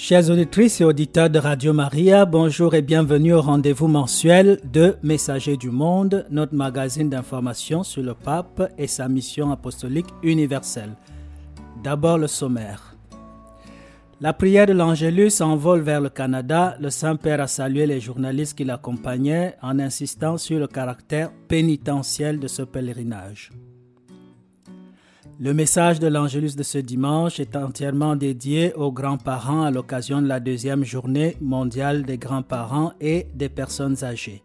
Chers auditrices et auditeurs de Radio Maria, bonjour et bienvenue au rendez-vous mensuel de Messager du Monde, notre magazine d'information sur le pape et sa mission apostolique universelle. D'abord le sommaire. La prière de l'Angélus envole vers le Canada. Le Saint-Père a salué les journalistes qui l'accompagnaient en insistant sur le caractère pénitentiel de ce pèlerinage. Le message de l'Angélus de ce dimanche est entièrement dédié aux grands-parents à l'occasion de la deuxième journée mondiale des grands-parents et des personnes âgées.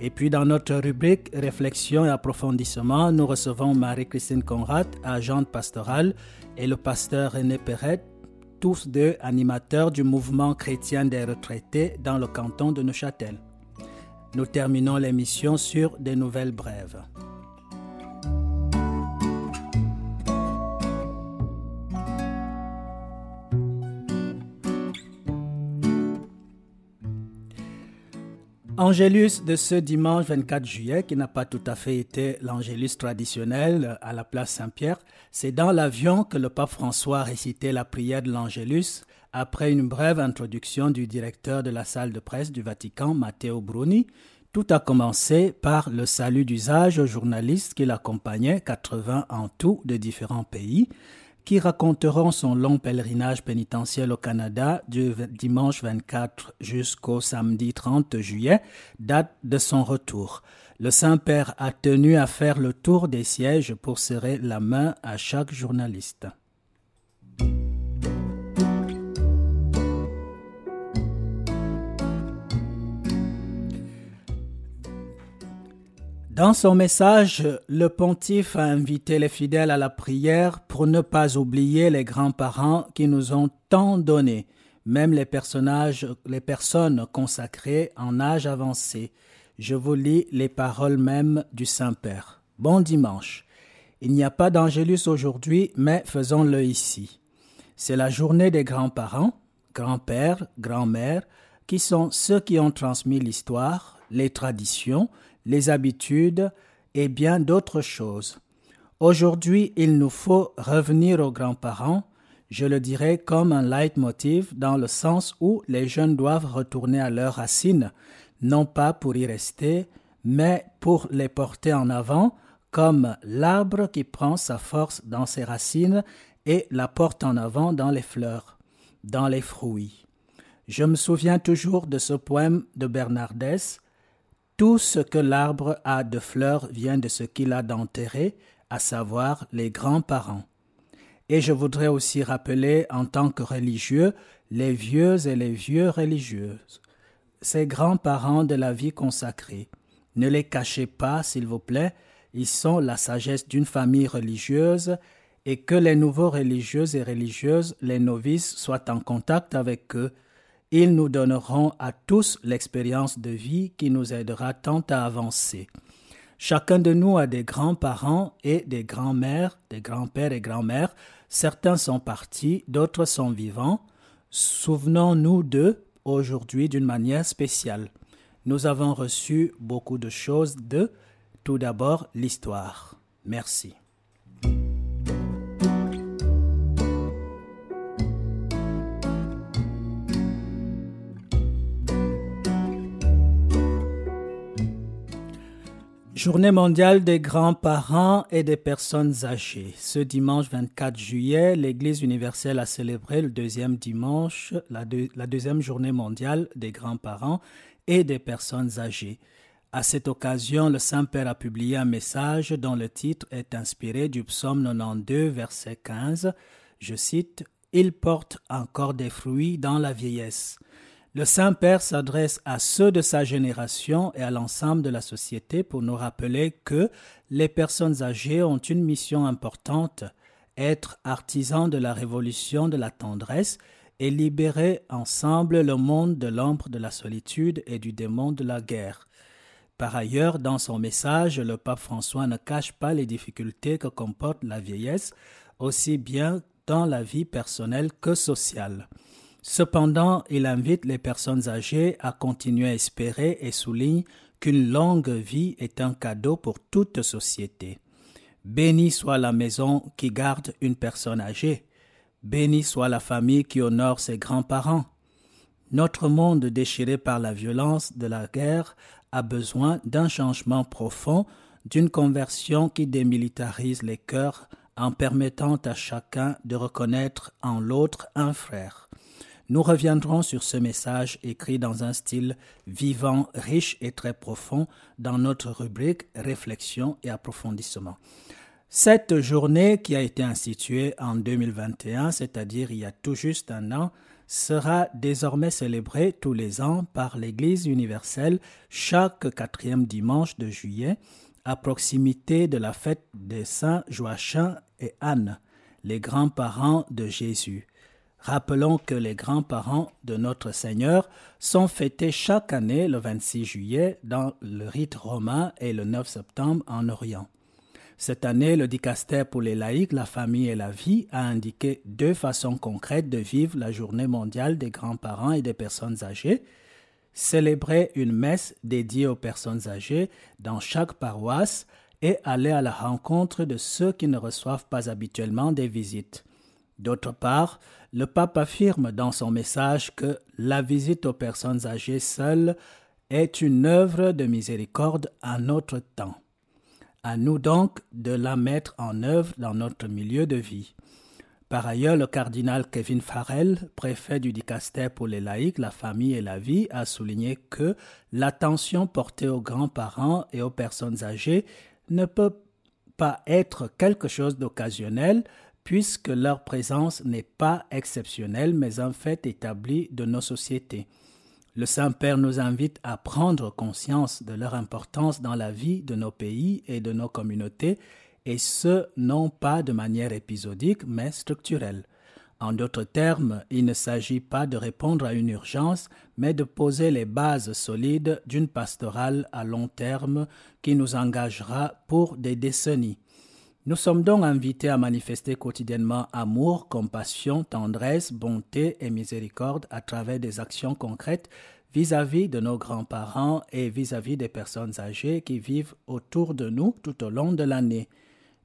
Et puis dans notre rubrique Réflexion et approfondissement, nous recevons Marie-Christine Conrad, agente pastorale, et le pasteur René Perret, tous deux animateurs du mouvement chrétien des retraités dans le canton de Neuchâtel. Nous terminons l'émission sur des nouvelles brèves. Angélus de ce dimanche 24 juillet, qui n'a pas tout à fait été l'Angélus traditionnel à la place Saint-Pierre, c'est dans l'avion que le pape François a récité la prière de l'Angélus après une brève introduction du directeur de la salle de presse du Vatican, Matteo Bruni. Tout a commencé par le salut d'usage aux journalistes qui l'accompagnaient, 80 en tout de différents pays qui raconteront son long pèlerinage pénitentiel au Canada du dimanche 24 jusqu'au samedi 30 juillet, date de son retour. Le Saint-Père a tenu à faire le tour des sièges pour serrer la main à chaque journaliste. Dans son message, le pontife a invité les fidèles à la prière pour ne pas oublier les grands-parents qui nous ont tant donné, même les personnages, les personnes consacrées en âge avancé. Je vous lis les paroles mêmes du Saint-Père. Bon dimanche. Il n'y a pas d'angélus aujourd'hui, mais faisons-le ici. C'est la journée des grands-parents, grands-pères, grand-mères, qui sont ceux qui ont transmis l'histoire, les traditions, les habitudes et bien d'autres choses. Aujourd'hui, il nous faut revenir aux grands-parents, je le dirais comme un leitmotiv dans le sens où les jeunes doivent retourner à leurs racines, non pas pour y rester, mais pour les porter en avant, comme l'arbre qui prend sa force dans ses racines et la porte en avant dans les fleurs, dans les fruits. Je me souviens toujours de ce poème de Bernardès, tout ce que l'arbre a de fleurs vient de ce qu'il a d'enterré, à savoir les grands-parents. Et je voudrais aussi rappeler en tant que religieux les vieux et les vieux religieuses, ces grands-parents de la vie consacrée. Ne les cachez pas, s'il vous plaît, ils sont la sagesse d'une famille religieuse et que les nouveaux religieux et religieuses, les novices, soient en contact avec eux ils nous donneront à tous l'expérience de vie qui nous aidera tant à avancer. Chacun de nous a des grands-parents et des grands-mères, des grands-pères et grands-mères. Certains sont partis, d'autres sont vivants. Souvenons-nous d'eux aujourd'hui d'une manière spéciale. Nous avons reçu beaucoup de choses de tout d'abord l'histoire. Merci. Journée mondiale des grands-parents et des personnes âgées. Ce dimanche 24 juillet, l'Église universelle a célébré le deuxième dimanche, la, la deuxième journée mondiale des grands-parents et des personnes âgées. À cette occasion, le Saint-Père a publié un message dont le titre est inspiré du psaume 92, verset 15. Je cite Il porte encore des fruits dans la vieillesse. Le Saint-Père s'adresse à ceux de sa génération et à l'ensemble de la société pour nous rappeler que les personnes âgées ont une mission importante, être artisans de la révolution de la tendresse et libérer ensemble le monde de l'ombre de la solitude et du démon de la guerre. Par ailleurs, dans son message, le pape François ne cache pas les difficultés que comporte la vieillesse, aussi bien dans la vie personnelle que sociale. Cependant, il invite les personnes âgées à continuer à espérer et souligne qu'une longue vie est un cadeau pour toute société. Bénie soit la maison qui garde une personne âgée. Bénie soit la famille qui honore ses grands-parents. Notre monde déchiré par la violence de la guerre a besoin d'un changement profond, d'une conversion qui démilitarise les cœurs en permettant à chacun de reconnaître en l'autre un frère. Nous reviendrons sur ce message écrit dans un style vivant, riche et très profond dans notre rubrique Réflexion et approfondissement. Cette journée qui a été instituée en 2021, c'est-à-dire il y a tout juste un an, sera désormais célébrée tous les ans par l'Église universelle chaque quatrième dimanche de juillet à proximité de la fête des saints Joachim et Anne, les grands-parents de Jésus. Rappelons que les grands-parents de notre Seigneur sont fêtés chaque année le 26 juillet dans le rite romain et le 9 septembre en Orient. Cette année, le dicaster pour les laïcs, la famille et la vie a indiqué deux façons concrètes de vivre la journée mondiale des grands-parents et des personnes âgées. Célébrer une messe dédiée aux personnes âgées dans chaque paroisse et aller à la rencontre de ceux qui ne reçoivent pas habituellement des visites. D'autre part, le pape affirme dans son message que la visite aux personnes âgées seules est une œuvre de miséricorde à notre temps. À nous donc de la mettre en œuvre dans notre milieu de vie. Par ailleurs, le cardinal Kevin Farrell, préfet du dicaster pour les laïcs, la famille et la vie, a souligné que l'attention portée aux grands-parents et aux personnes âgées ne peut pas être quelque chose d'occasionnel, puisque leur présence n'est pas exceptionnelle, mais un fait établi de nos sociétés. Le Saint-Père nous invite à prendre conscience de leur importance dans la vie de nos pays et de nos communautés, et ce, non pas de manière épisodique, mais structurelle. En d'autres termes, il ne s'agit pas de répondre à une urgence, mais de poser les bases solides d'une pastorale à long terme qui nous engagera pour des décennies. Nous sommes donc invités à manifester quotidiennement amour, compassion, tendresse, bonté et miséricorde à travers des actions concrètes vis-à-vis de nos grands-parents et vis-à-vis des personnes âgées qui vivent autour de nous tout au long de l'année.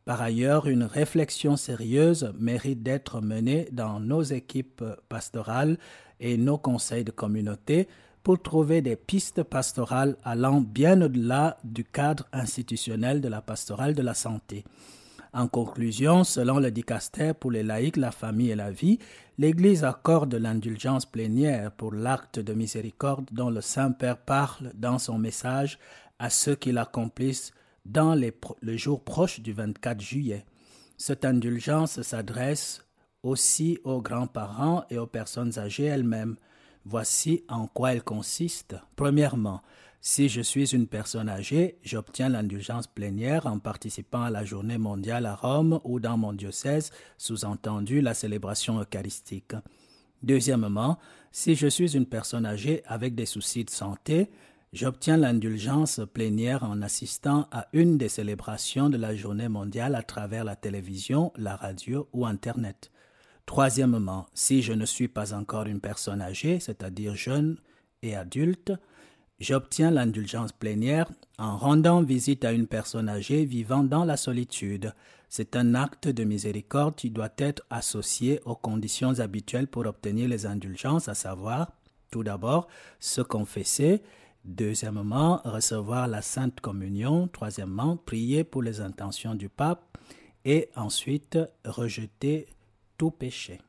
Par ailleurs, une réflexion sérieuse mérite d'être menée dans nos équipes pastorales et nos conseils de communauté pour trouver des pistes pastorales allant bien au-delà du cadre institutionnel de la pastorale de la santé. En conclusion, selon le dicaster pour les laïcs, la famille et la vie, l'Église accorde l'indulgence plénière pour l'acte de miséricorde dont le Saint-Père parle dans son message à ceux qui l'accomplissent dans le jour proche du 24 juillet. Cette indulgence s'adresse aussi aux grands-parents et aux personnes âgées elles-mêmes. Voici en quoi elle consiste. Premièrement, si je suis une personne âgée, j'obtiens l'indulgence plénière en participant à la journée mondiale à Rome ou dans mon diocèse, sous-entendu la célébration eucharistique. Deuxièmement, si je suis une personne âgée avec des soucis de santé, j'obtiens l'indulgence plénière en assistant à une des célébrations de la journée mondiale à travers la télévision, la radio ou Internet. Troisièmement, si je ne suis pas encore une personne âgée, c'est-à-dire jeune et adulte, J'obtiens l'indulgence plénière en rendant visite à une personne âgée vivant dans la solitude. C'est un acte de miséricorde qui doit être associé aux conditions habituelles pour obtenir les indulgences, à savoir, tout d'abord, se confesser, deuxièmement, recevoir la Sainte Communion, troisièmement, prier pour les intentions du pape, et ensuite rejeter tout péché.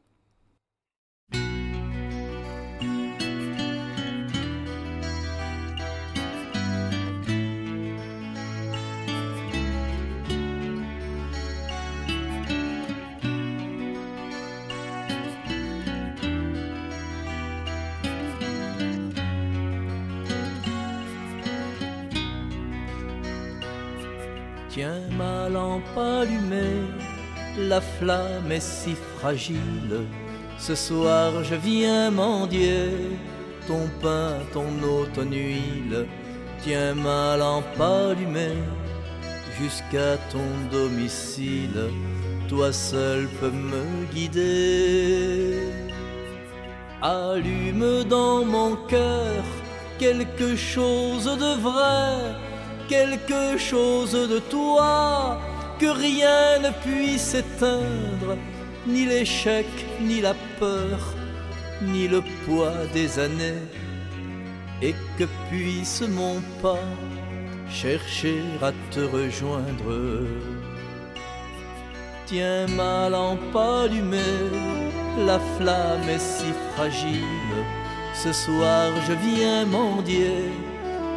Tiens ma lampe allumée, la flamme est si fragile. Ce soir je viens mendier ton pain, ton eau, ton huile. Tiens ma lampe allumée jusqu'à ton domicile. Toi seul peux me guider. Allume dans mon cœur quelque chose de vrai quelque chose de toi que rien ne puisse éteindre, ni l'échec, ni la peur, ni le poids des années, et que puisse mon pas chercher à te rejoindre. Tiens ma lampe allumée, la flamme est si fragile. Ce soir je viens mendier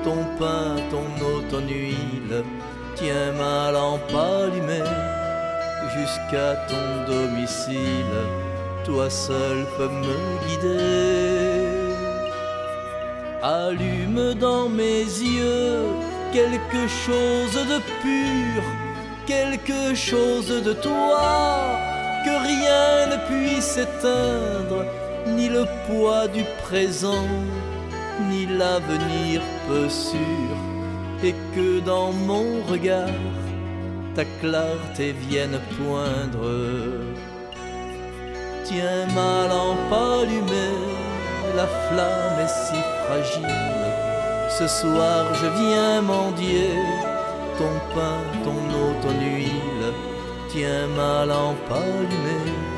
ton pain, ton eau, ton huile. Tiens ma lampe allumée jusqu'à ton domicile. Toi seul peux me guider. Allume dans mes yeux quelque chose de pur, quelque chose de toi que rien ne puisse éteindre, ni le poids du présent, ni l'avenir peu sûr, et que dans mon regard ta clarté vienne poindre. Tiens ma lampe allumée, la flamme est si fragile. Ce soir je viens mendier ton pain, ton eau, ton huile. Tiens ma lampe allumée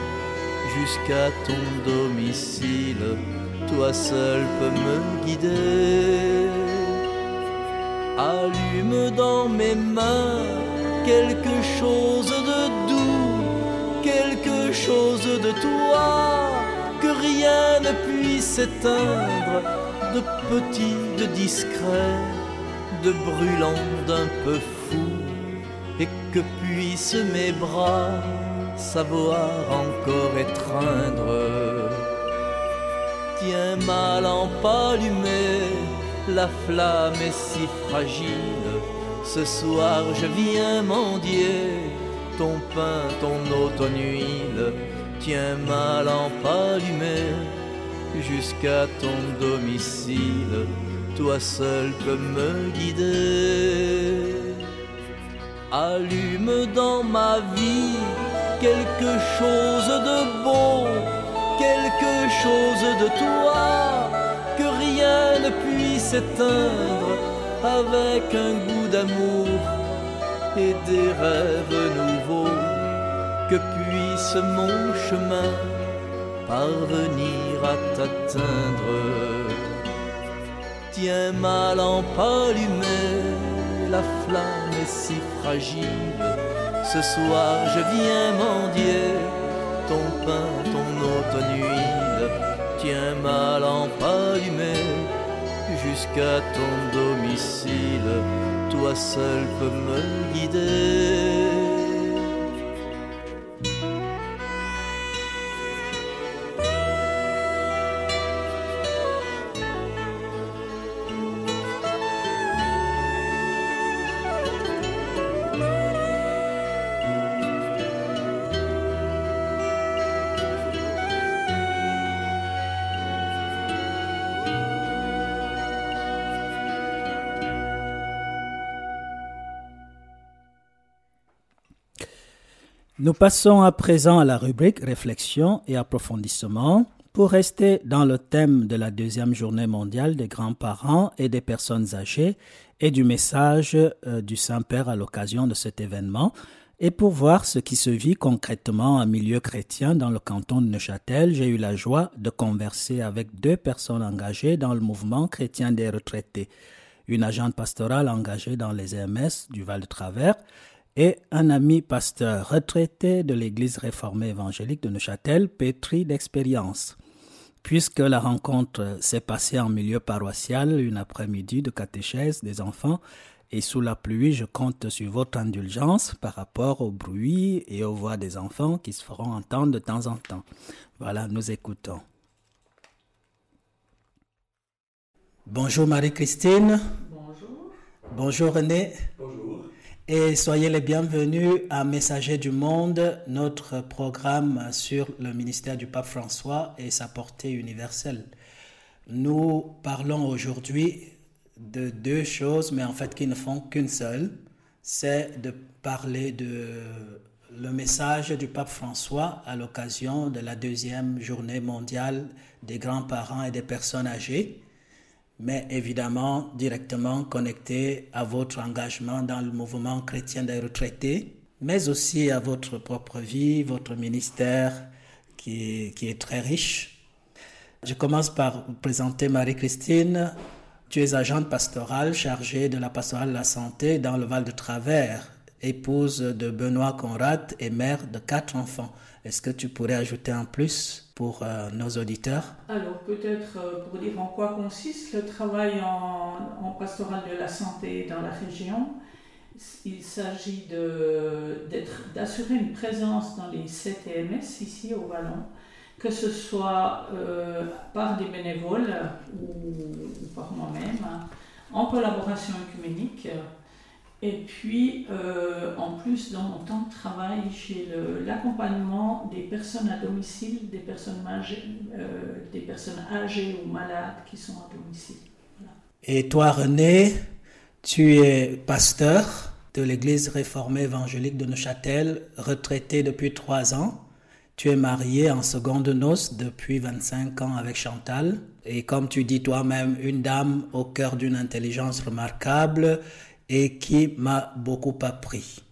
jusqu'à ton domicile. Toi seul peux me guider. Allume dans mes mains quelque chose de doux, quelque chose de toi que rien ne puisse éteindre, de petit, de discret, de brûlant, d'un peu fou, et que puissent mes bras savoir encore étreindre. Tiens ma lampe allumée, la flamme est si fragile. Ce soir je viens mendier ton pain, ton eau, ton huile. Tiens ma lampe allumée jusqu'à ton domicile. Toi seul peux me guider. Allume dans ma vie quelque chose de beau, quelque chose de toi que rien ne puisse éteindre avec un goût d'amour et des rêves nouveaux que puisse mon chemin parvenir à t'atteindre. Tiens ma lampe allumée, la flamme est si fragile. Ce soir je viens mendier ton pain, ton eau, ton huile. Tiens ma lampe allumée jusqu'à ton domicile. Toi seul peux me guider. Nous passons à présent à la rubrique réflexion et approfondissement pour rester dans le thème de la deuxième journée mondiale des grands-parents et des personnes âgées et du message euh, du Saint-Père à l'occasion de cet événement et pour voir ce qui se vit concrètement en milieu chrétien dans le canton de Neuchâtel, j'ai eu la joie de converser avec deux personnes engagées dans le mouvement chrétien des retraités, une agente pastorale engagée dans les EMS du Val de Travers et un ami pasteur retraité de l'Église réformée évangélique de Neuchâtel, pétri d'expérience. Puisque la rencontre s'est passée en milieu paroissial, une après-midi de catéchèse des enfants, et sous la pluie, je compte sur votre indulgence par rapport au bruit et aux voix des enfants qui se feront entendre de temps en temps. Voilà, nous écoutons. Bonjour Marie-Christine. Bonjour. Bonjour René. Bonjour. Et soyez les bienvenus à Messager du Monde, notre programme sur le ministère du pape François et sa portée universelle. Nous parlons aujourd'hui de deux choses, mais en fait qui ne font qu'une seule. C'est de parler de le message du pape François à l'occasion de la deuxième journée mondiale des grands-parents et des personnes âgées mais évidemment directement connecté à votre engagement dans le mouvement chrétien des retraités. mais aussi à votre propre vie, votre ministère qui est, qui est très riche. Je commence par vous présenter Marie-Christine. Tu es agente pastorale chargée de la pastorale de la santé dans le Val de Travers, épouse de Benoît Conrad et mère de quatre enfants. Est-ce que tu pourrais ajouter un plus? Pour euh, nos auditeurs Alors peut-être euh, pour dire en quoi consiste le travail en, pastorale de la santé dans la région. Il s'agit d'assurer une présence dans les CTMS ici au Vallon, que ce soit euh, par des bénévoles ou, ou par moi-même, en collaboration œcuménique. Et puis, euh, en plus, dans mon temps de travail, j'ai l'accompagnement des personnes à domicile, des personnes, âgées, euh, des personnes âgées ou malades qui sont à domicile. Et toi, René, tu es pasteur de l'Église réformée évangélique de Neuchâtel, retraité depuis trois ans. Tu es marié en seconde noce depuis 25 ans avec Chantal. Et comme tu dis toi-même, une dame au cœur d'une intelligence remarquable et qui m'a beaucoup appris.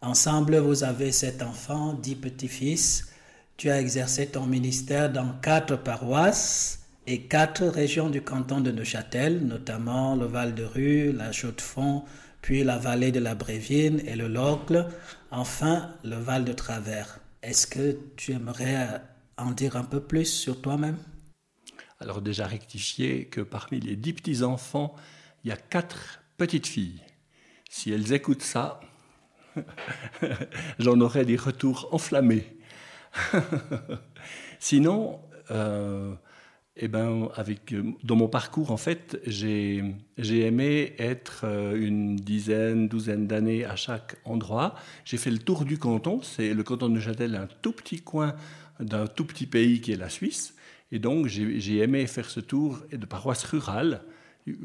Ensemble, vous avez sept enfants, dix petits-fils. Tu as exercé ton ministère dans quatre paroisses et quatre régions du canton de Neuchâtel, notamment le Val de Rue, la Chaux-de-Fonds, puis la vallée de la Brévine et le Locle, enfin le Val de Travers. Est-ce que tu aimerais en dire un peu plus sur toi-même? Alors déjà rectifier que parmi les dix petits-enfants, il y a quatre petites filles. Si elles écoutent ça, j'en aurai des retours enflammés. Sinon, euh, eh ben, avec, dans mon parcours, en fait, j'ai aimé être euh, une dizaine, douzaine d'années à chaque endroit. J'ai fait le tour du canton. C'est le canton de Neuchâtel, un tout petit coin d'un tout petit pays qui est la Suisse. Et donc, j'ai aimé faire ce tour de paroisse rurale.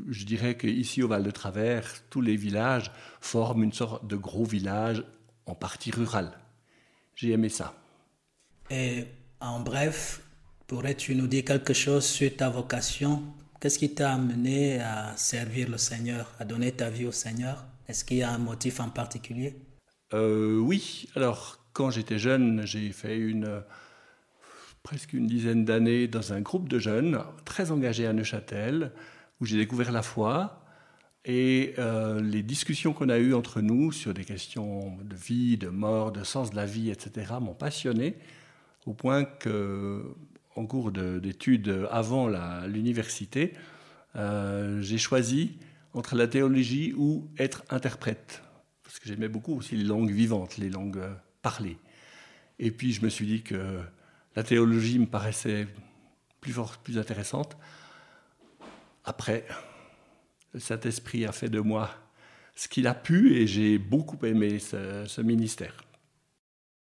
Je dirais qu'ici, au Val de Travers, tous les villages forment une sorte de gros village, en partie rural. J'ai aimé ça. Et en bref, pourrais-tu nous dire quelque chose sur ta vocation? Qu'est-ce qui t'a amené à servir le Seigneur, à donner ta vie au Seigneur? Est-ce qu'il y a un motif en particulier? Euh, Oui. Alors, quand j'étais jeune, j'ai fait une presque une dizaine d'années dans un groupe de jeunes très engagés à Neuchâtel, où j'ai découvert la foi. Et euh, les discussions qu'on a eues entre nous sur des questions de vie, de mort, de sens de la vie, etc., m'ont passionné, au point que, en cours d'études avant l'université, euh, j'ai choisi entre la théologie ou être interprète, parce que j'aimais beaucoup aussi les langues vivantes, les langues euh, parlées. Et puis je me suis dit que la théologie me paraissait plus forte, plus intéressante. Après, le Saint-Esprit a fait de moi ce qu'il a pu et j'ai beaucoup aimé ce, ministère.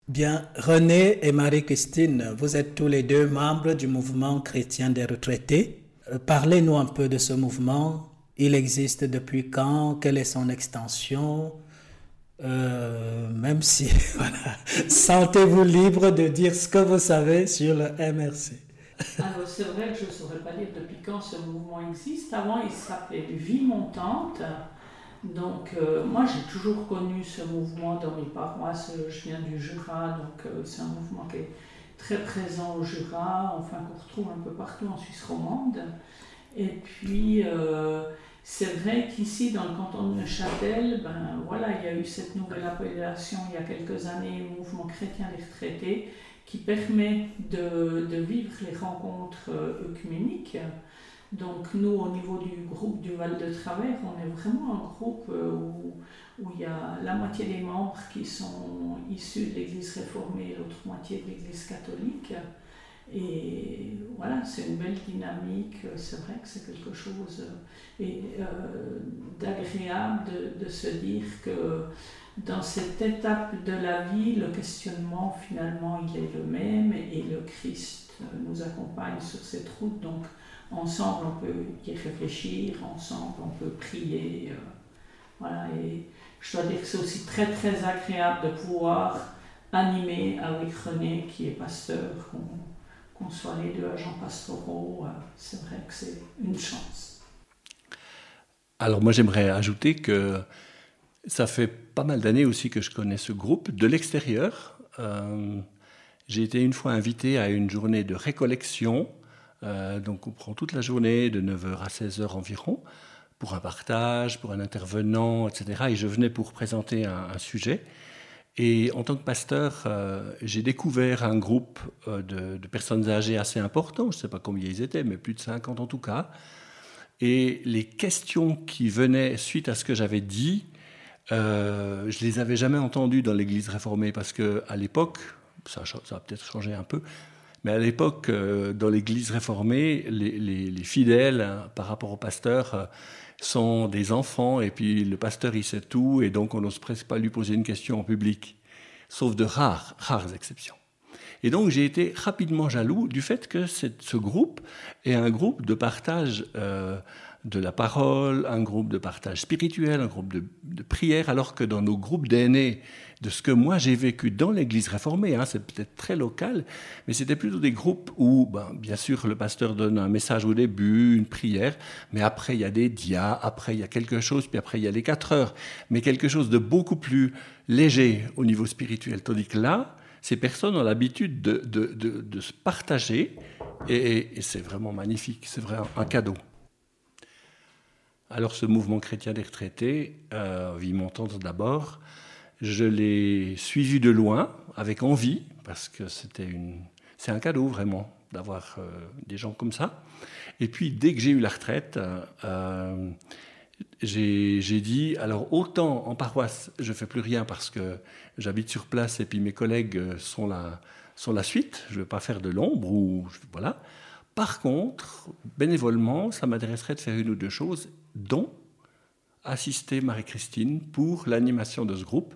Bien, René et Marie-Christine, vous êtes tous les deux membres du mouvement chrétien des retraités. Parlez-nous un peu de ce mouvement. Il existe depuis quand? Quelle est son extension? Euh, même si, voilà, sentez-vous libre de dire ce que vous savez sur le MRC. Alors, c'est vrai que je ne saurais pas dire depuis quand ce mouvement existe. Avant, il s'appelait Vie montante. Donc, euh, moi, j'ai toujours connu ce mouvement dans mes paroisses. Je viens du Jura, donc euh, c'est un mouvement qui est très présent au Jura, enfin qu'on retrouve un peu partout en Suisse romande. Et puis, euh, c'est vrai qu'ici, dans le canton de Neuchâtel, ben, voilà, il y a eu cette nouvelle appellation il y a quelques années, Mouvement chrétien des retraités, qui permet de, vivre les rencontres œcuméniques. Donc nous, au niveau du groupe du Val de Travers, on est vraiment un groupe où, où il y a la moitié des membres qui sont issus de l'Église réformée et l'autre moitié de l'Église catholique. Et voilà, c'est une belle dynamique, c'est vrai que c'est quelque chose euh, d'agréable de, se dire que dans cette étape de la vie, le questionnement finalement il est le même et le Christ nous accompagne sur cette route. Donc ensemble on peut y réfléchir, ensemble on peut prier. Euh, voilà, et je dois dire que c'est aussi très très agréable de pouvoir animer avec René qui est pasteur qu'on soit les deux agents pastoraux, euh, c'est vrai que c'est une chance. Alors moi j'aimerais ajouter que Ça fait pas mal d'années aussi que je connais ce groupe de l'extérieur. J'ai été une fois invité à une journée de récollection. donc on prend toute la journée de 9h à 16h environ pour un partage, pour un intervenant, etc. Et je venais pour présenter un, sujet. Et en tant que pasteur, euh, j'ai découvert un groupe euh, de, personnes âgées assez important, je ne sais pas combien ils étaient, mais plus de 50 en tout cas. Et les questions qui venaient suite à ce que j'avais dit, euh, je les avais jamais entendues dans l'Église réformée parce que à l'époque, ça, ça a peut-être changé un peu, mais à l'époque, euh, dans l'Église réformée, les, les, fidèles, hein, par rapport au pasteur, sont des enfants, et puis le pasteur, il sait tout, et donc on n'ose presque pas lui poser une question en public, sauf de rares, rares exceptions. Et donc j'ai été rapidement jaloux du fait que ce groupe est un groupe de partage euh, de la parole, un groupe de partage spirituel, un groupe de, prière, alors que dans nos groupes d'aînés, de ce que moi j'ai vécu dans l'Église réformée. Hein, c'est peut-être très local, mais c'était plutôt des groupes où, ben, bien sûr, le pasteur donne un message au début, une prière, mais après il y a des dias, après il y a quelque chose, puis après il y a les quatre heures, mais quelque chose de beaucoup plus léger au niveau spirituel. Tandis que là, ces personnes ont l'habitude de, de, se partager, et, c'est vraiment magnifique, c'est vraiment un cadeau. Alors ce mouvement chrétien des retraités, euh, vie montante d'abord, je l'ai suivi de loin, avec envie, parce que c'était une, c'est un cadeau vraiment d'avoir euh, des gens comme ça. Et puis, dès que j'ai eu la retraite, euh, euh, j'ai dit, alors autant en paroisse, je fais plus rien parce que j'habite sur place et puis mes collègues sont la, sont la suite, je ne vais pas faire de l'ombre, ou voilà. Par contre, bénévolement, ça m'intéresserait de faire une ou deux choses, dont assister Marie-Christine pour l'animation de ce groupe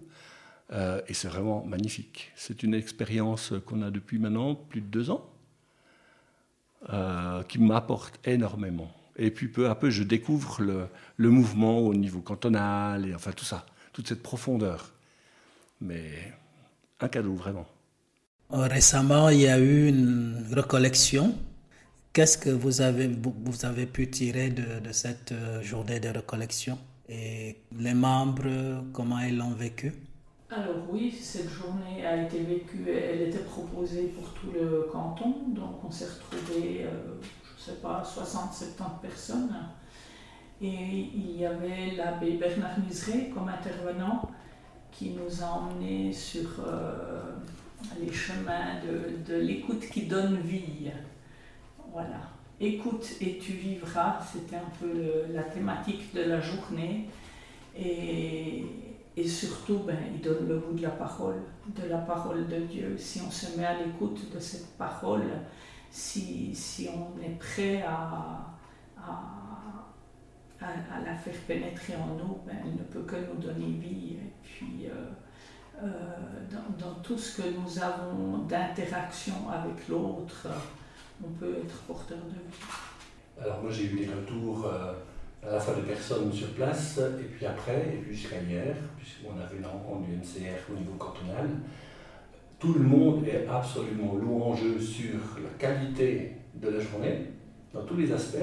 euh, et c'est vraiment magnifique. C'est une expérience qu'on a depuis maintenant plus de deux ans, euh, qui m'apporte énormément. Et puis peu à peu, je découvre le, le, mouvement au niveau cantonal, et enfin tout ça, toute cette profondeur. Mais un cadeau, vraiment. Récemment, il y a eu une recollection. Qu'est-ce que vous avez, vous avez pu tirer de, de cette euh, journée de recollection Et les membres, comment ils l'ont vécu? Alors oui, cette journée a été vécue, elle était proposée pour tout le canton, donc on s'est retrouvé, euh, je ne sais pas, 60-70 personnes. Et il y avait l'abbé Bernard Miseret comme intervenant qui nous a emmenés sur euh, les chemins de, de l'écoute qui donne vie. Voilà. Écoute et tu vivras, c'était un peu la thématique de la journée. Et surtout, ben, il donne le goût de la parole, de la parole de Dieu. Si on se met à l'écoute de cette parole, si, si on est prêt à, à, la faire pénétrer en nous, ben, elle ne peut que nous donner vie. Et puis, euh, euh, dans, tout ce que nous avons d'interaction avec l'autre, on peut être porteur de. Alors moi j'ai eu des retours. Euh, à la fois des personnes sur place, et puis après, et puis jusqu'à hier, puisqu'on avait une rencontre du NCR au niveau cantonal, tout le monde est absolument louangeux sur la qualité de la journée, dans tous les aspects,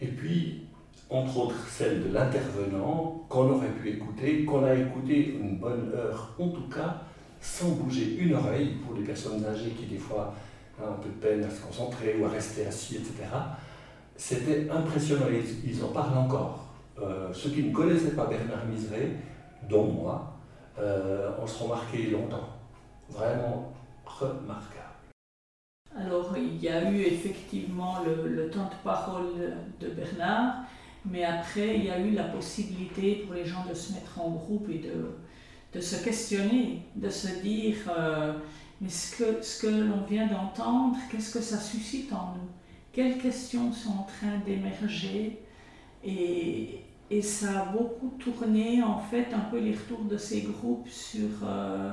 et puis, entre autres, celle de l'intervenant, qu'on aurait pu écouter, qu'on a écouté une bonne heure, en tout cas, sans bouger une oreille, pour les personnes âgées qui, des fois, un peu de peine à se concentrer ou à rester assis, etc c'était impressionnant, ils, ils, en parlent encore. Euh, ceux qui ne connaissaient pas Bernard Miseret, dont moi, euh, on se remarqué longtemps. Vraiment remarquable. Alors, il y a eu effectivement le, temps de parole de Bernard, mais après, il y a eu la possibilité pour les gens de se mettre en groupe et de, de se questionner, de se dire, euh, mais ce que, ce que l'on vient d'entendre, qu'est-ce que ça suscite en nous? Quelles questions sont en train d'émerger? Et, et, ça a beaucoup tourné en fait un peu les retours de ces groupes sur euh,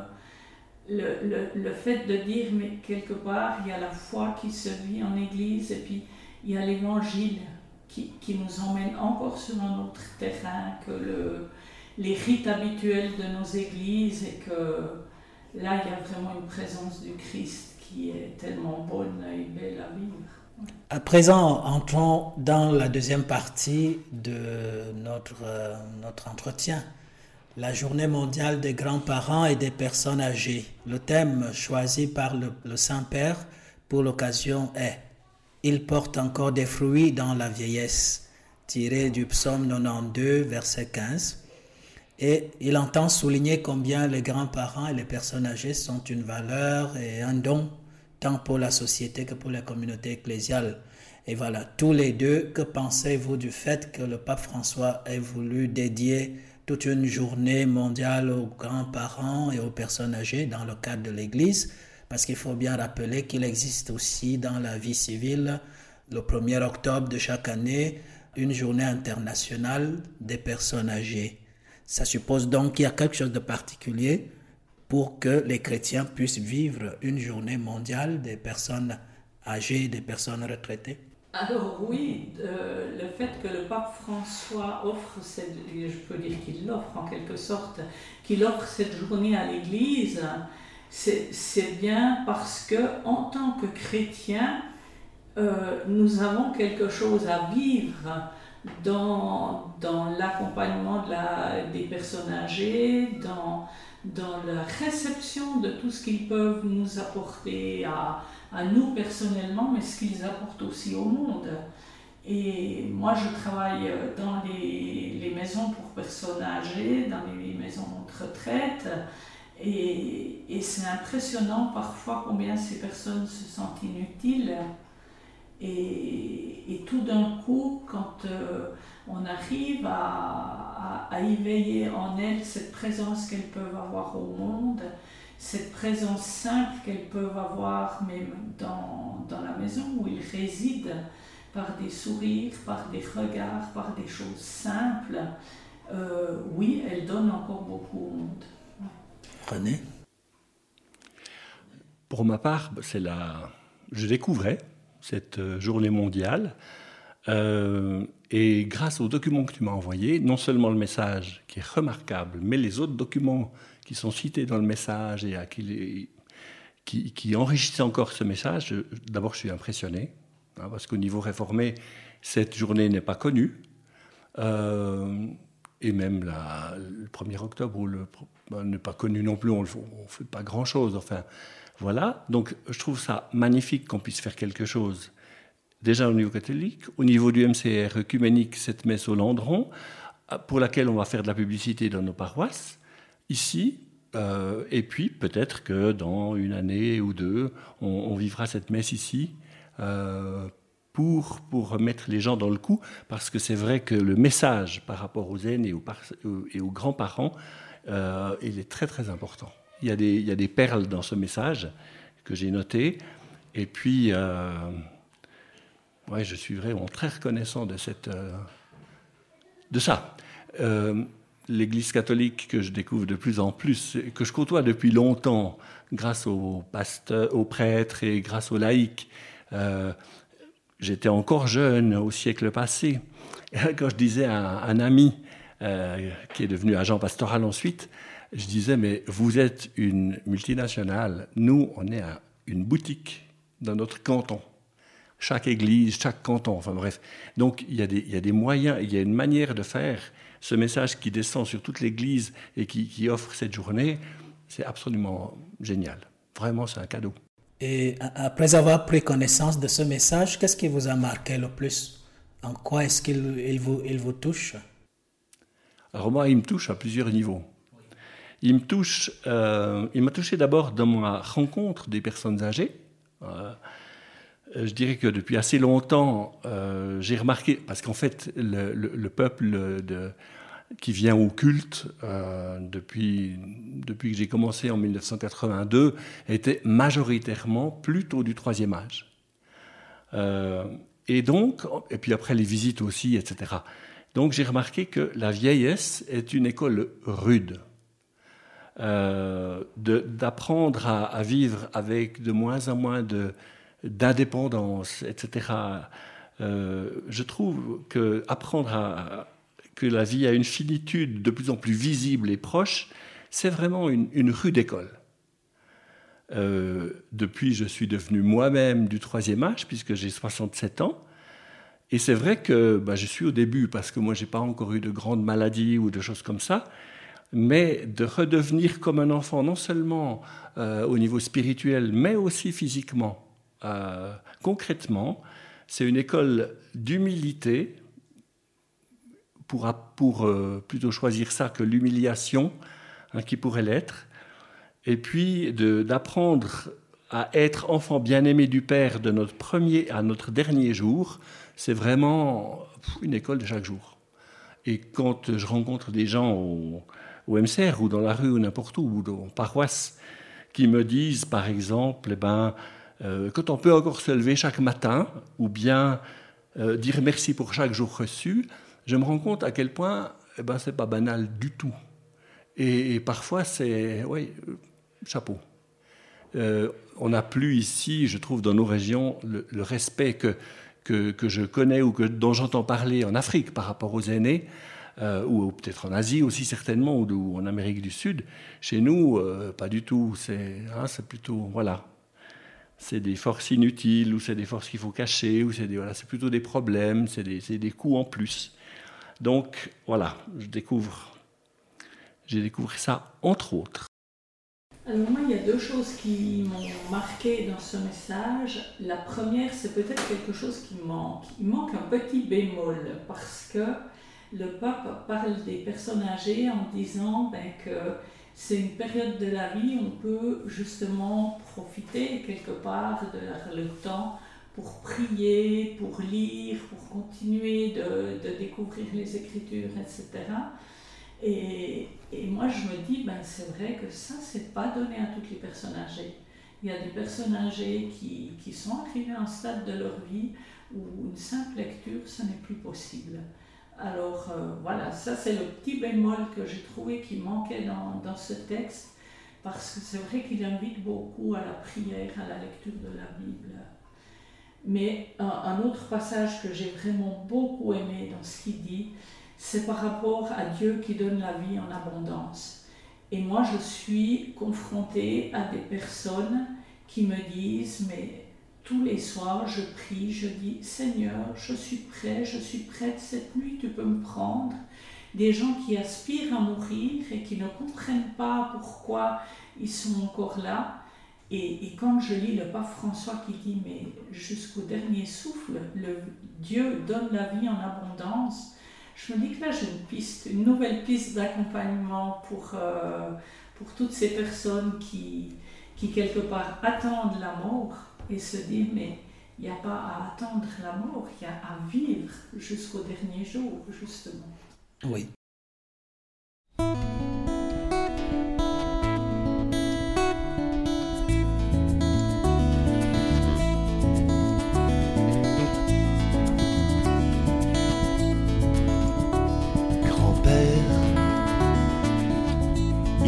le, le, le, fait de dire mais quelque part il y a la foi qui se vit en église et puis il y a l'évangile qui, qui, nous emmène encore sur un autre terrain que le, les rites habituels de nos églises et que là il y a vraiment une présence du Christ qui est tellement bonne et belle à vivre. À présent, entrons dans la deuxième partie de notre, euh, notre entretien. la journée mondiale des grands-parents et des personnes âgées. Le thème choisi par le, Saint-Père pour l'occasion est Il porte encore des fruits dans la vieillesse, tiré du psaume 92, verset 15. Et il entend souligner combien les grands-parents et les personnes âgées sont une valeur et un don, tant pour la société que pour la communauté ecclésiale. Et voilà, tous les deux, que pensez-vous du fait que le pape François ait voulu dédier toute une journée mondiale aux grands-parents et aux personnes âgées dans le cadre de l'Église, parce qu'il faut bien rappeler qu'il existe aussi dans la vie civile, le 1er octobre de chaque année, une journée internationale des personnes âgées. Ça suppose donc qu'il y a quelque chose de particulier pour que les chrétiens puissent vivre une journée mondiale des personnes âgées, des personnes retraitées. Alors oui, euh, le fait que le pape François offre cette, je peux dire qu'il l'offre en quelque sorte, qu'il offre cette journée à l'Église, c'est bien parce que en tant que chrétiens, euh, nous avons quelque chose à vivre dans, dans l'accompagnement de des personnes âgées, dans, dans la réception de tout ce qu'ils peuvent nous apporter à, à nous personnellement, mais ce qu'ils apportent aussi au monde. Et moi, je travaille dans les, les maisons pour personnes âgées, dans les maisons de retraite, et, et c'est impressionnant parfois combien ces personnes se sentent inutiles. Et, et tout d'un coup, quand euh, on arrive à, à, à, éveiller en elles cette présence qu'elles peuvent avoir au monde, cette présence simple qu'elles peuvent avoir même dans, dans, la maison où ils résident, par des sourires, par des regards, par des choses simples, euh, oui, elles donnent encore beaucoup au monde. René? Pour ma part, c'est la... je découvrais cette euh, journée mondiale. Euh, et grâce aux documents que tu m'as envoyés, non seulement le message qui est remarquable, mais les autres documents qui sont cités dans le message et qui, enrichissent encore ce message, d'abord je suis impressionné, hein, parce qu'au niveau réformé, cette journée n'est pas connue. Euh, et même la, le 1er octobre, ben, n'est pas connu non plus, on ne fait pas grand-chose. Enfin, voilà. Donc je trouve ça magnifique qu'on puisse faire quelque chose. Déjà au niveau catholique, au niveau du MCR œcuménique, cette messe au Landron, pour laquelle on va faire de la publicité dans nos paroisses ici. Euh, et puis peut-être que dans une année ou deux, on, vivra cette messe ici euh, pour, remettre les gens dans le coup, parce que c'est vrai que le message par rapport aux aînés et aux, et aux grands-parents, euh, il est très très important. Il y, a des, perles dans ce message que j'ai noté. Et puis, ouais, je suis vraiment très reconnaissant de, cette, de ça l'Église catholique que je découvre de plus en plus, que je côtoie depuis longtemps, grâce aux pasteurs, aux prêtres et grâce aux laïcs. Euh, j'étais encore jeune au siècle passé. Quand je disais à un, ami euh, qui est devenu agent pastoral ensuite, je disais, mais vous êtes une multinationale, nous, on est une boutique dans notre canton. Chaque église, chaque canton, enfin bref. Donc il y, a des, il y a des moyens, il y a une manière de faire ce message qui descend sur toute l'Église et qui, offre cette journée, c'est absolument génial. Vraiment, c'est un cadeau. Et après avoir pris connaissance de ce message, qu'est-ce qui vous a marqué le plus? En quoi est-ce qu'il il vous, il vous touche? Alors moi, il me touche à plusieurs niveaux. Il me touche, euh, il m'a touché d'abord dans ma rencontre des personnes âgées. Euh, je dirais que depuis assez longtemps, euh, j'ai remarqué, parce qu'en fait, le, peuple qui vient au culte depuis, que j'ai commencé en 1982 était majoritairement plutôt du troisième âge. Et donc, et puis après les visites aussi, etc. Donc j'ai remarqué que la vieillesse est une école rude. D'apprendre à, vivre avec de moins en moins d'indépendance, etc. Euh, je trouve que apprendre à, que la vie a une finitude de plus en plus visible et proche, c'est vraiment une, une rude école. Euh, depuis, je suis devenu moi-même du troisième âge, puisque j'ai 67 ans. Et c'est vrai que bah, je suis au début, parce que moi, je n'ai pas encore eu de grandes maladies ou de choses comme ça. Mais de redevenir comme un enfant, non seulement euh, au niveau spirituel, mais aussi physiquement. Euh, concrètement, c'est une école d'humilité, pour, euh, plutôt choisir ça que l'humiliation, hein, qui pourrait l'être, et puis d'apprendre à être enfant bien-aimé du Père de notre premier à notre dernier jour, c'est vraiment une école de chaque jour. Et quand je rencontre des gens MCR ou dans la rue ou n'importe où, ou dans paroisse, qui me disent par exemple, eh ben, euh, quand on peut encore se lever chaque matin, ou bien euh, dire merci pour chaque jour reçu, je me rends compte à quel point eh ben, c'est pas banal du tout. Et, parfois, c'est, oui, euh, chapeau. on n'a plus ici, je trouve, dans nos régions, le, respect que que, je connais ou que, dont j'entends parler en Afrique par rapport aux aînés, euh, ou peut-être en Asie aussi certainement, ou, en Amérique du Sud. Chez nous, euh, pas du tout. Hein, c'est plutôt, voilà, c'est des forces inutiles, ou c'est des forces qu'il faut cacher, ou c'est voilà, plutôt des problèmes, c'est des, des coûts en plus. Donc voilà, je découvre, j'ai découvert ça entre autres. Alors moi, il y a deux choses qui m'ont marqué dans ce message. La première, c'est peut-être quelque chose qui manque. Il manque un petit bémol parce que le pape parle des personnes âgées en disant ben, que c'est une période de la vie où on peut justement profiter quelque part de le temps pour prier, pour lire, pour continuer de, découvrir les Écritures, etc. Et, moi, je me dis, ben, c'est vrai que ça, c'est pas donné à toutes les personnes âgées. Il y a des personnes âgées qui, qui sont arrivées à un stade de leur vie où une simple lecture, ce n'est plus possible. Alors euh, voilà, ça c'est le petit bémol que j'ai trouvé qui manquait dans, ce texte, parce que c'est vrai qu'il invite beaucoup à la prière, à la lecture de la Bible. Mais un, un autre passage que j'ai vraiment beaucoup aimé dans ce qu'il dit, c'est par rapport à Dieu qui donne la vie en abondance. Et moi, je suis confrontée à des personnes qui me disent, mais tous les soirs, je prie, je dis, Seigneur, je suis prêt, je suis prête, cette nuit, tu peux me prendre. Des gens qui aspirent à mourir et qui ne comprennent pas pourquoi ils sont encore là. Et, quand je lis le pape François qui dit, mais jusqu'au dernier souffle, le Dieu donne la vie en abondance, je me dis que là j'ai une piste, une nouvelle piste d'accompagnement pour, euh, toutes ces personnes qui, qui quelque part attendent la mort et se disent mais il n'y a pas à attendre la mort, il y a à vivre jusqu'au dernier jour justement. Oui.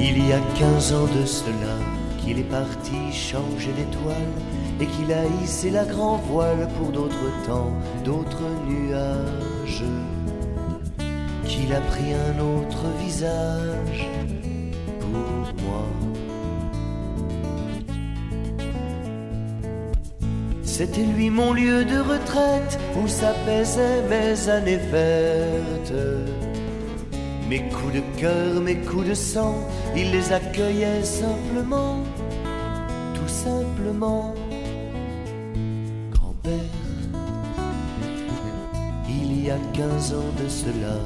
Il y a quinze ans de cela qu'il est parti changer d'étoile et qu'il a hissé la grand voile pour d'autres temps, d'autres nuages. Qu'il a pris un autre visage pour moi. C'était lui mon lieu de retraite où s'apaisaient mes années vertes. Mes coups de cœur, mes coups de sang, il les accueillait simplement, tout simplement. Il y a quinze ans de cela,